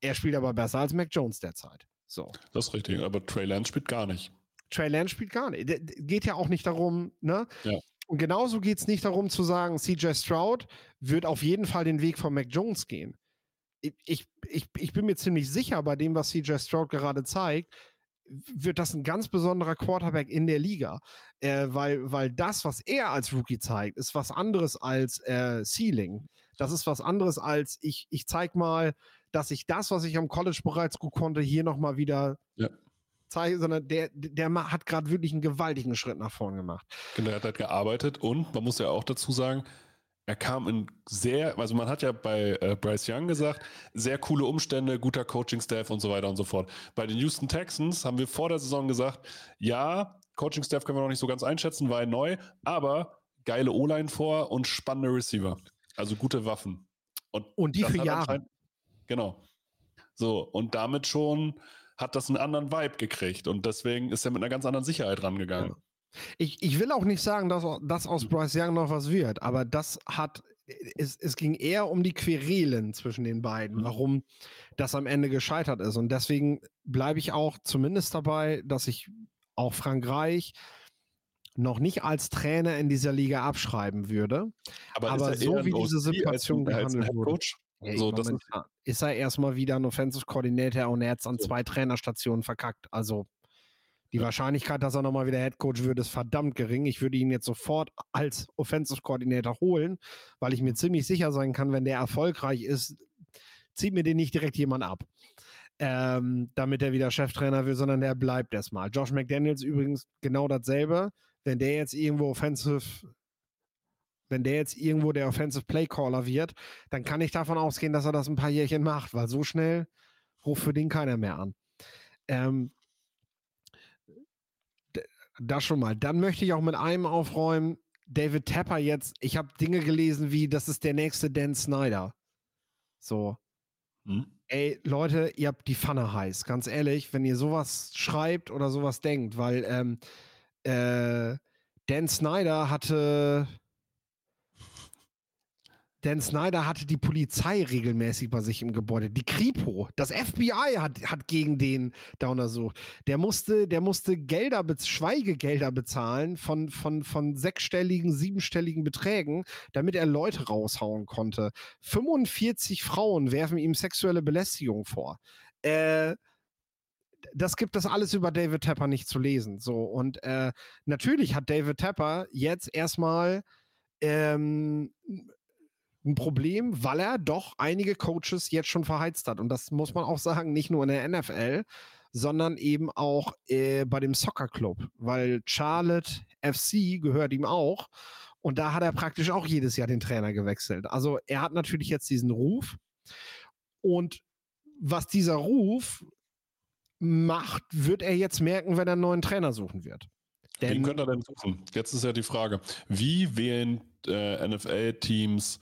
Er spielt aber besser als Mac Jones derzeit. So. Das ist richtig, aber Trey Lance spielt gar nicht. Trey Lance spielt gar nicht. Geht ja auch nicht darum, ne? Ja. Und genauso geht es nicht darum zu sagen, CJ Stroud wird auf jeden Fall den Weg von Mac Jones gehen. Ich, ich, ich bin mir ziemlich sicher, bei dem, was CJ Stroud gerade zeigt, wird das ein ganz besonderer Quarterback in der Liga. Äh, weil, weil das, was er als Rookie zeigt, ist was anderes als äh, Ceiling. Das ist was anderes als ich, ich zeig mal, dass ich das, was ich am College bereits gut konnte, hier nochmal wieder ja zeige, sondern der, der hat gerade wirklich einen gewaltigen Schritt nach vorn gemacht. Genau, er hat halt gearbeitet und man muss ja auch dazu sagen, er kam in sehr, also man hat ja bei äh, Bryce Young gesagt, sehr coole Umstände, guter Coaching-Staff und so weiter und so fort. Bei den Houston Texans haben wir vor der Saison gesagt, ja, Coaching-Staff können wir noch nicht so ganz einschätzen, war neu, aber geile O-Line vor und spannende Receiver. Also gute Waffen. Und, und die für Jahre. Genau. So, und damit schon hat das einen anderen Vibe gekriegt und deswegen ist er mit einer ganz anderen Sicherheit rangegangen. Ja. Ich, ich will auch nicht sagen, dass, dass aus Bryce Young noch was wird, aber das hat, es, es ging eher um die Querelen zwischen den beiden, mhm. warum das am Ende gescheitert ist. Und deswegen bleibe ich auch zumindest dabei, dass ich auch Frank Reich noch nicht als Trainer in dieser Liga abschreiben würde. Aber, aber so wie diese Situation gehandelt wurde. Ja, so, das ist, ist er erstmal wieder ein Offensive Coordinator und er hat es an zwei Trainerstationen verkackt. Also die Wahrscheinlichkeit, dass er nochmal wieder Head Coach wird, ist verdammt gering. Ich würde ihn jetzt sofort als Offensive Coordinator holen, weil ich mir mhm. ziemlich sicher sein kann, wenn der erfolgreich ist, zieht mir den nicht direkt jemand ab. Ähm, damit er wieder Cheftrainer wird, sondern der bleibt erstmal. Josh McDaniels übrigens genau dasselbe. Wenn der jetzt irgendwo Offensive wenn der jetzt irgendwo der Offensive Play Caller wird, dann kann ich davon ausgehen, dass er das ein paar Jährchen macht, weil so schnell ruft für den keiner mehr an. Ähm, das schon mal. Dann möchte ich auch mit einem aufräumen. David Tapper jetzt, ich habe Dinge gelesen wie, das ist der nächste Dan Snyder. So. Hm? Ey, Leute, ihr habt die Pfanne heiß, ganz ehrlich, wenn ihr sowas schreibt oder sowas denkt, weil ähm, äh, Dan Snyder hatte Dan Snyder hatte die Polizei regelmäßig bei sich im Gebäude. Die Kripo, das FBI hat, hat gegen den da untersucht. Der musste, der musste Gelder, Schweigegelder bezahlen von, von, von sechsstelligen, siebenstelligen Beträgen, damit er Leute raushauen konnte. 45 Frauen werfen ihm sexuelle Belästigung vor. Äh, das gibt es alles über David Tapper nicht zu lesen. So, und äh, natürlich hat David Tapper jetzt erstmal ähm, ein Problem, weil er doch einige Coaches jetzt schon verheizt hat. Und das muss man auch sagen, nicht nur in der NFL, sondern eben auch äh, bei dem Soccer Club, weil Charlotte FC gehört ihm auch. Und da hat er praktisch auch jedes Jahr den Trainer gewechselt. Also er hat natürlich jetzt diesen Ruf. Und was dieser Ruf macht, wird er jetzt merken, wenn er einen neuen Trainer suchen wird. Denn, Wen könnte er denn suchen? Jetzt ist ja die Frage, wie wählen äh, NFL-Teams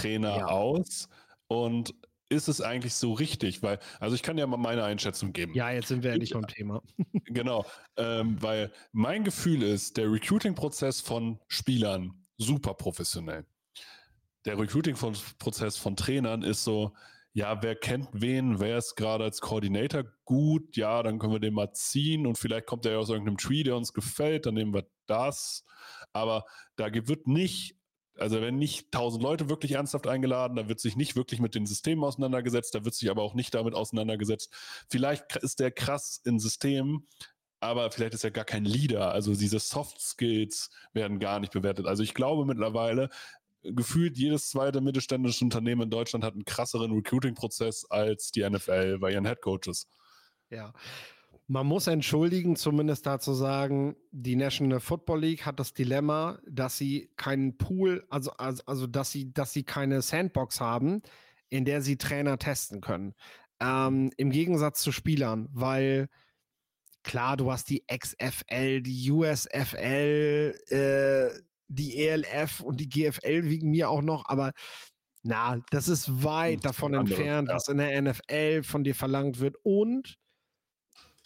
Trainer ja. aus und ist es eigentlich so richtig? Weil, also ich kann ja mal meine Einschätzung geben. Ja, jetzt sind wir endlich beim Thema. genau, ähm, weil mein Gefühl ist, der Recruiting-Prozess von Spielern super professionell. Der Recruiting-Prozess von Trainern ist so, ja, wer kennt wen, wer ist gerade als Koordinator gut, ja, dann können wir den mal ziehen und vielleicht kommt er ja aus irgendeinem Tree, der uns gefällt, dann nehmen wir das. Aber da wird nicht also wenn nicht tausend Leute wirklich ernsthaft eingeladen, da wird sich nicht wirklich mit den Systemen auseinandergesetzt, da wird sich aber auch nicht damit auseinandergesetzt. Vielleicht ist der krass in Systemen, aber vielleicht ist er gar kein Leader. Also diese Soft Skills werden gar nicht bewertet. Also ich glaube mittlerweile, gefühlt jedes zweite mittelständische Unternehmen in Deutschland hat einen krasseren Recruiting-Prozess als die NFL bei ihren Headcoaches. Ja, man muss entschuldigen, zumindest dazu sagen, die National Football League hat das Dilemma, dass sie keinen Pool, also, also, also dass sie, dass sie keine Sandbox haben, in der sie Trainer testen können. Ähm, Im Gegensatz zu Spielern, weil klar, du hast die XFL, die USFL, äh, die ELF und die GFL wegen mir auch noch, aber na, das ist weit hm, davon entfernt, ja. was in der NFL von dir verlangt wird und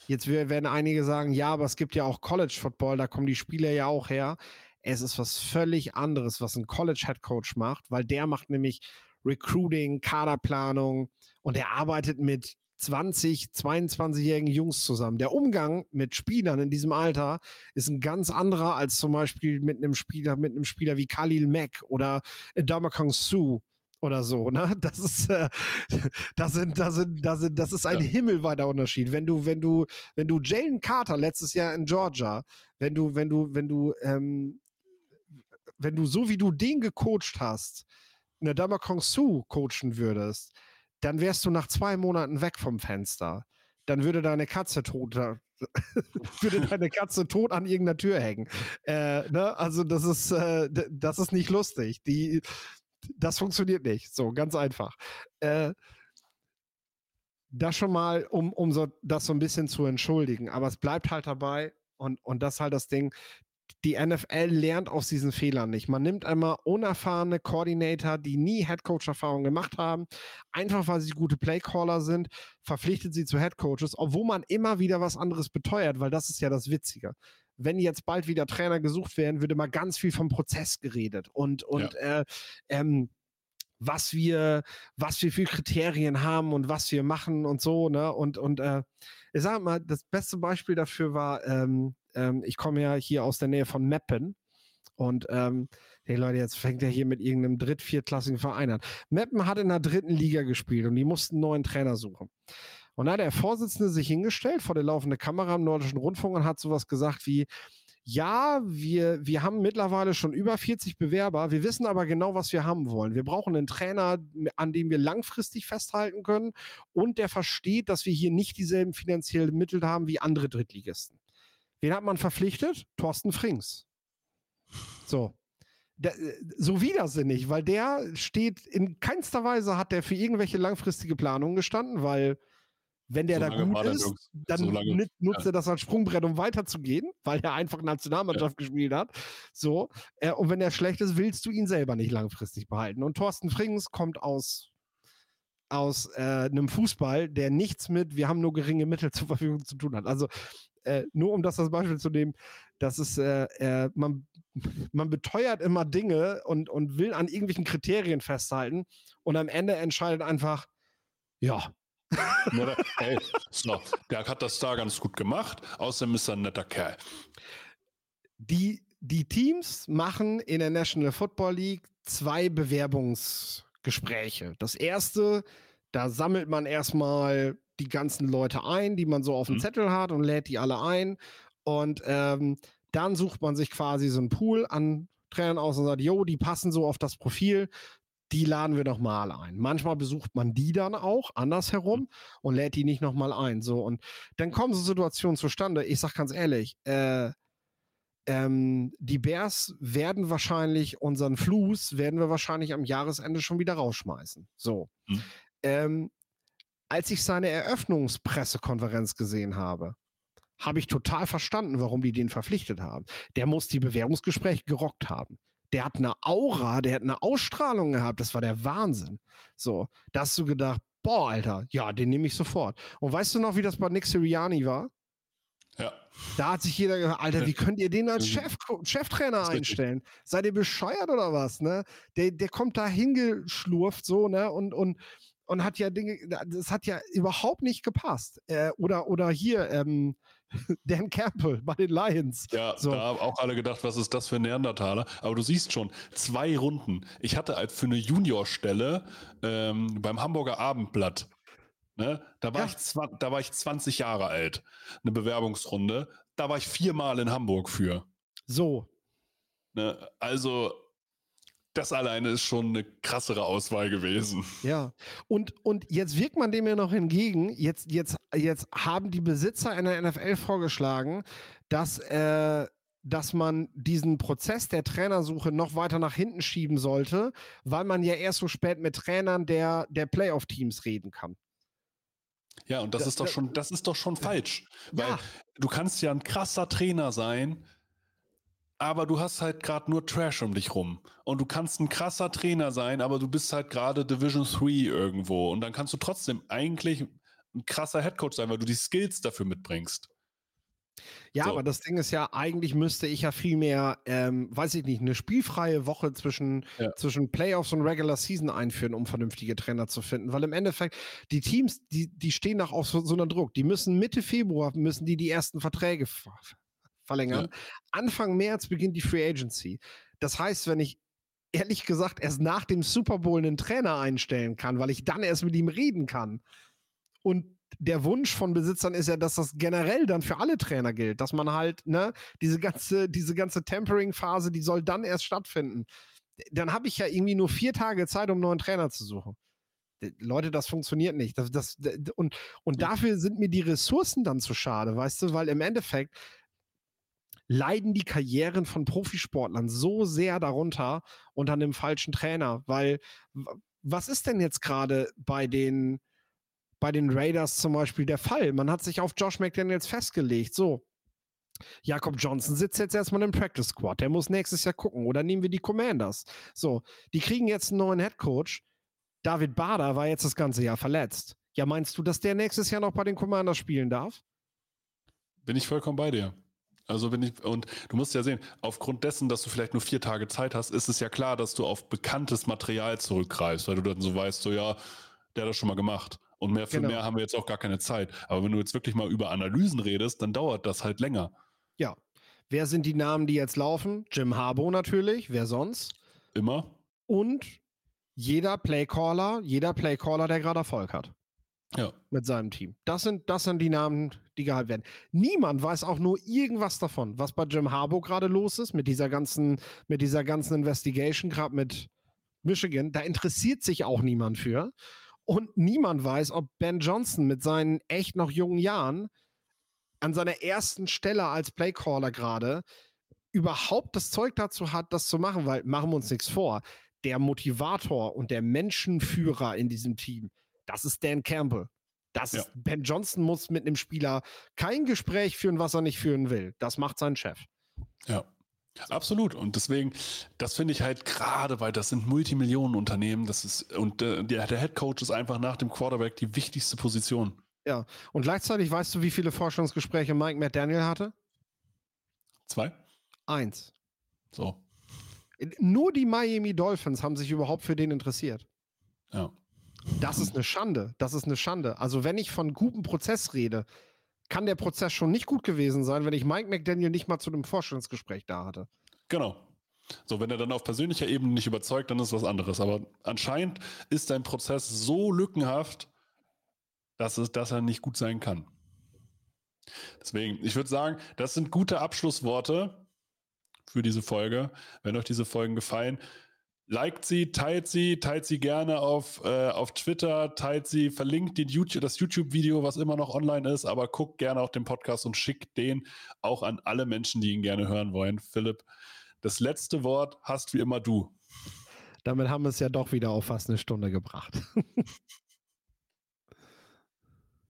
Jetzt werden einige sagen, ja, aber es gibt ja auch College Football, da kommen die Spieler ja auch her. Es ist was völlig anderes, was ein College Head Coach macht, weil der macht nämlich Recruiting, Kaderplanung und er arbeitet mit 20, 22-jährigen Jungs zusammen. Der Umgang mit Spielern in diesem Alter ist ein ganz anderer als zum Beispiel mit einem Spieler, mit einem Spieler wie Khalil Mack oder Damakong Su oder so, ne? Das ist, äh, das sind, das sind, das sind, das ist ein ja. himmelweiter Unterschied. Wenn du, wenn du, wenn du Jalen Carter letztes Jahr in Georgia, wenn du, wenn du, wenn du, ähm, wenn du so wie du den gecoacht hast, eine Dama Kong Su coachen würdest, dann wärst du nach zwei Monaten weg vom Fenster. Dann würde deine Katze tot, würde deine Katze tot an irgendeiner Tür hängen. Äh, ne? Also das ist, äh, das ist nicht lustig. Die, das funktioniert nicht. So, ganz einfach. Äh, das schon mal, um, um so, das so ein bisschen zu entschuldigen. Aber es bleibt halt dabei und, und das ist halt das Ding. Die NFL lernt aus diesen Fehlern nicht. Man nimmt einmal unerfahrene Koordinator, die nie Headcoach-Erfahrung gemacht haben, einfach weil sie gute Playcaller sind, verpflichtet sie zu Headcoaches, obwohl man immer wieder was anderes beteuert, weil das ist ja das Witzige wenn jetzt bald wieder Trainer gesucht werden, würde mal ganz viel vom Prozess geredet und, und ja. äh, ähm, was wir, was wir für Kriterien haben und was wir machen und so, ne? Und, und äh, ich sag mal, das beste Beispiel dafür war, ähm, ähm, ich komme ja hier aus der Nähe von Meppen. Und ähm, hey Leute, jetzt fängt er hier mit irgendeinem dritt-, viertklassigen Verein an. Meppen hat in der dritten Liga gespielt und die mussten einen neuen Trainer suchen. Und da hat der Vorsitzende sich hingestellt vor der laufenden Kamera im Nordischen Rundfunk und hat sowas gesagt wie, ja, wir, wir haben mittlerweile schon über 40 Bewerber. Wir wissen aber genau, was wir haben wollen. Wir brauchen einen Trainer, an dem wir langfristig festhalten können und der versteht, dass wir hier nicht dieselben finanziellen Mittel haben wie andere Drittligisten. Wen hat man verpflichtet? Thorsten Frings. So. Der, so widersinnig, weil der steht in keinster Weise hat der für irgendwelche langfristige Planungen gestanden, weil wenn der so da gut ist, dann so nutzt ja. er das als Sprungbrett, um weiterzugehen, weil er einfach Nationalmannschaft ja. gespielt hat. So. Äh, und wenn er schlecht ist, willst du ihn selber nicht langfristig behalten. Und Thorsten Frings kommt aus aus äh, einem Fußball, der nichts mit, wir haben nur geringe Mittel zur Verfügung zu tun hat. Also äh, nur um das als Beispiel zu nehmen, dass es, äh, äh, man, man beteuert immer Dinge und, und will an irgendwelchen Kriterien festhalten und am Ende entscheidet einfach, ja, hey, so, der hat das da ganz gut gemacht. Außerdem ist er ein netter Kerl. Die, die Teams machen in der National Football League zwei Bewerbungsgespräche. Das erste, da sammelt man erstmal die ganzen Leute ein, die man so auf dem mhm. Zettel hat und lädt die alle ein. Und ähm, dann sucht man sich quasi so einen Pool an Trainern aus und sagt, jo, die passen so auf das Profil die laden wir nochmal ein. Manchmal besucht man die dann auch andersherum mhm. und lädt die nicht nochmal ein. So, und dann kommen so Situationen zustande. Ich sag ganz ehrlich, äh, ähm, die Bears werden wahrscheinlich unseren Fluss, werden wir wahrscheinlich am Jahresende schon wieder rausschmeißen. So. Mhm. Ähm, als ich seine Eröffnungspressekonferenz gesehen habe, habe ich total verstanden, warum die den verpflichtet haben. Der muss die Bewerbungsgespräche gerockt haben der hat eine Aura, der hat eine Ausstrahlung gehabt, das war der Wahnsinn. So, da hast du gedacht, boah, Alter, ja, den nehme ich sofort. Und weißt du noch, wie das bei Nick Sirianni war? Ja. Da hat sich jeder gedacht, Alter, wie könnt ihr den als Chef, Cheftrainer einstellen? Seid ihr bescheuert oder was? Ne? Der, der kommt da hingeschlurft so, ne? Und, und, und hat ja Dinge, das hat ja überhaupt nicht gepasst. Äh, oder, oder hier, ähm, Dan Campbell bei den Lions. Ja, so. da haben auch alle gedacht, was ist das für ein Neandertaler? Aber du siehst schon, zwei Runden. Ich hatte halt für eine Juniorstelle ähm, beim Hamburger Abendblatt Ne? Da, war ja. ich da war ich 20 Jahre alt. Eine Bewerbungsrunde. Da war ich viermal in Hamburg für. So. Ne? Also, das alleine ist schon eine krassere Auswahl gewesen. Ja, und, und jetzt wirkt man dem ja noch entgegen. Jetzt, jetzt, jetzt haben die Besitzer einer NFL vorgeschlagen, dass, äh, dass man diesen Prozess der Trainersuche noch weiter nach hinten schieben sollte, weil man ja erst so spät mit Trainern der, der Playoff-Teams reden kann. Ja, und das, das ist doch schon, das ist doch schon falsch. Weil ja. du kannst ja ein krasser Trainer sein, aber du hast halt gerade nur Trash um dich rum. Und du kannst ein krasser Trainer sein, aber du bist halt gerade Division 3 irgendwo. Und dann kannst du trotzdem eigentlich ein krasser Headcoach sein, weil du die Skills dafür mitbringst. Ja, so. aber das Ding ist ja, eigentlich müsste ich ja viel mehr, ähm, weiß ich nicht, eine spielfreie Woche zwischen, ja. zwischen Playoffs und Regular Season einführen, um vernünftige Trainer zu finden. Weil im Endeffekt, die Teams, die, die stehen nach auf so, so einer Druck. Die müssen Mitte Februar, müssen die die ersten Verträge verlängern. Ja. Anfang März beginnt die Free Agency. Das heißt, wenn ich ehrlich gesagt erst nach dem Super Bowl einen Trainer einstellen kann, weil ich dann erst mit ihm reden kann und der Wunsch von Besitzern ist ja, dass das generell dann für alle Trainer gilt, dass man halt, ne, diese ganze, diese ganze Tempering-Phase, die soll dann erst stattfinden. Dann habe ich ja irgendwie nur vier Tage Zeit, um einen neuen Trainer zu suchen. Leute, das funktioniert nicht. Das, das, und, und dafür sind mir die Ressourcen dann zu schade, weißt du, weil im Endeffekt leiden die Karrieren von Profisportlern so sehr darunter unter einem falschen Trainer, weil was ist denn jetzt gerade bei den bei den Raiders zum Beispiel der Fall. Man hat sich auf Josh McDaniels festgelegt. So, Jakob Johnson sitzt jetzt erstmal im Practice Squad. Der muss nächstes Jahr gucken. Oder nehmen wir die Commanders. So, die kriegen jetzt einen neuen Head Coach. David Bader war jetzt das ganze Jahr verletzt. Ja, meinst du, dass der nächstes Jahr noch bei den Commanders spielen darf? Bin ich vollkommen bei dir. Also bin ich, und du musst ja sehen, aufgrund dessen, dass du vielleicht nur vier Tage Zeit hast, ist es ja klar, dass du auf bekanntes Material zurückgreifst, weil du dann so weißt, so ja, der hat das schon mal gemacht. Und mehr für genau. mehr haben wir jetzt auch gar keine Zeit. Aber wenn du jetzt wirklich mal über Analysen redest, dann dauert das halt länger. Ja. Wer sind die Namen, die jetzt laufen? Jim Harbaugh natürlich. Wer sonst? Immer. Und jeder Playcaller, jeder Playcaller, der gerade Erfolg hat. Ja. Mit seinem Team. Das sind, das sind die Namen, die gehalten werden. Niemand weiß auch nur irgendwas davon, was bei Jim Harbaugh gerade los ist, mit dieser ganzen, mit dieser ganzen Investigation, gerade mit Michigan. Da interessiert sich auch niemand für. Und niemand weiß, ob Ben Johnson mit seinen echt noch jungen Jahren an seiner ersten Stelle als Playcaller gerade überhaupt das Zeug dazu hat, das zu machen, weil machen wir uns nichts vor. Der Motivator und der Menschenführer in diesem Team, das ist Dan Campbell. Das ja. ist, Ben Johnson muss mit einem Spieler kein Gespräch führen, was er nicht führen will. Das macht sein Chef. Ja. Absolut. Und deswegen, das finde ich halt gerade, weil das sind Multimillionenunternehmen, das ist, und äh, der, der Head Coach ist einfach nach dem Quarterback die wichtigste Position. Ja. Und gleichzeitig weißt du, wie viele Forschungsgespräche Mike McDaniel hatte? Zwei? Eins. So. Nur die Miami Dolphins haben sich überhaupt für den interessiert. Ja. Das ist eine Schande. Das ist eine Schande. Also, wenn ich von gutem Prozess rede, kann der Prozess schon nicht gut gewesen sein, wenn ich Mike McDaniel nicht mal zu einem Vorstellungsgespräch da hatte. Genau. So, wenn er dann auf persönlicher Ebene nicht überzeugt, dann ist was anderes. Aber anscheinend ist sein Prozess so lückenhaft, dass, es, dass er nicht gut sein kann. Deswegen, ich würde sagen, das sind gute Abschlussworte für diese Folge. Wenn euch diese Folgen gefallen, liked sie, teilt sie, teilt sie gerne auf, äh, auf Twitter, teilt sie, verlinkt den YouTube, das YouTube-Video, was immer noch online ist, aber guckt gerne auch den Podcast und schickt den auch an alle Menschen, die ihn gerne hören wollen. Philipp, das letzte Wort hast wie immer du. Damit haben wir es ja doch wieder auf fast eine Stunde gebracht.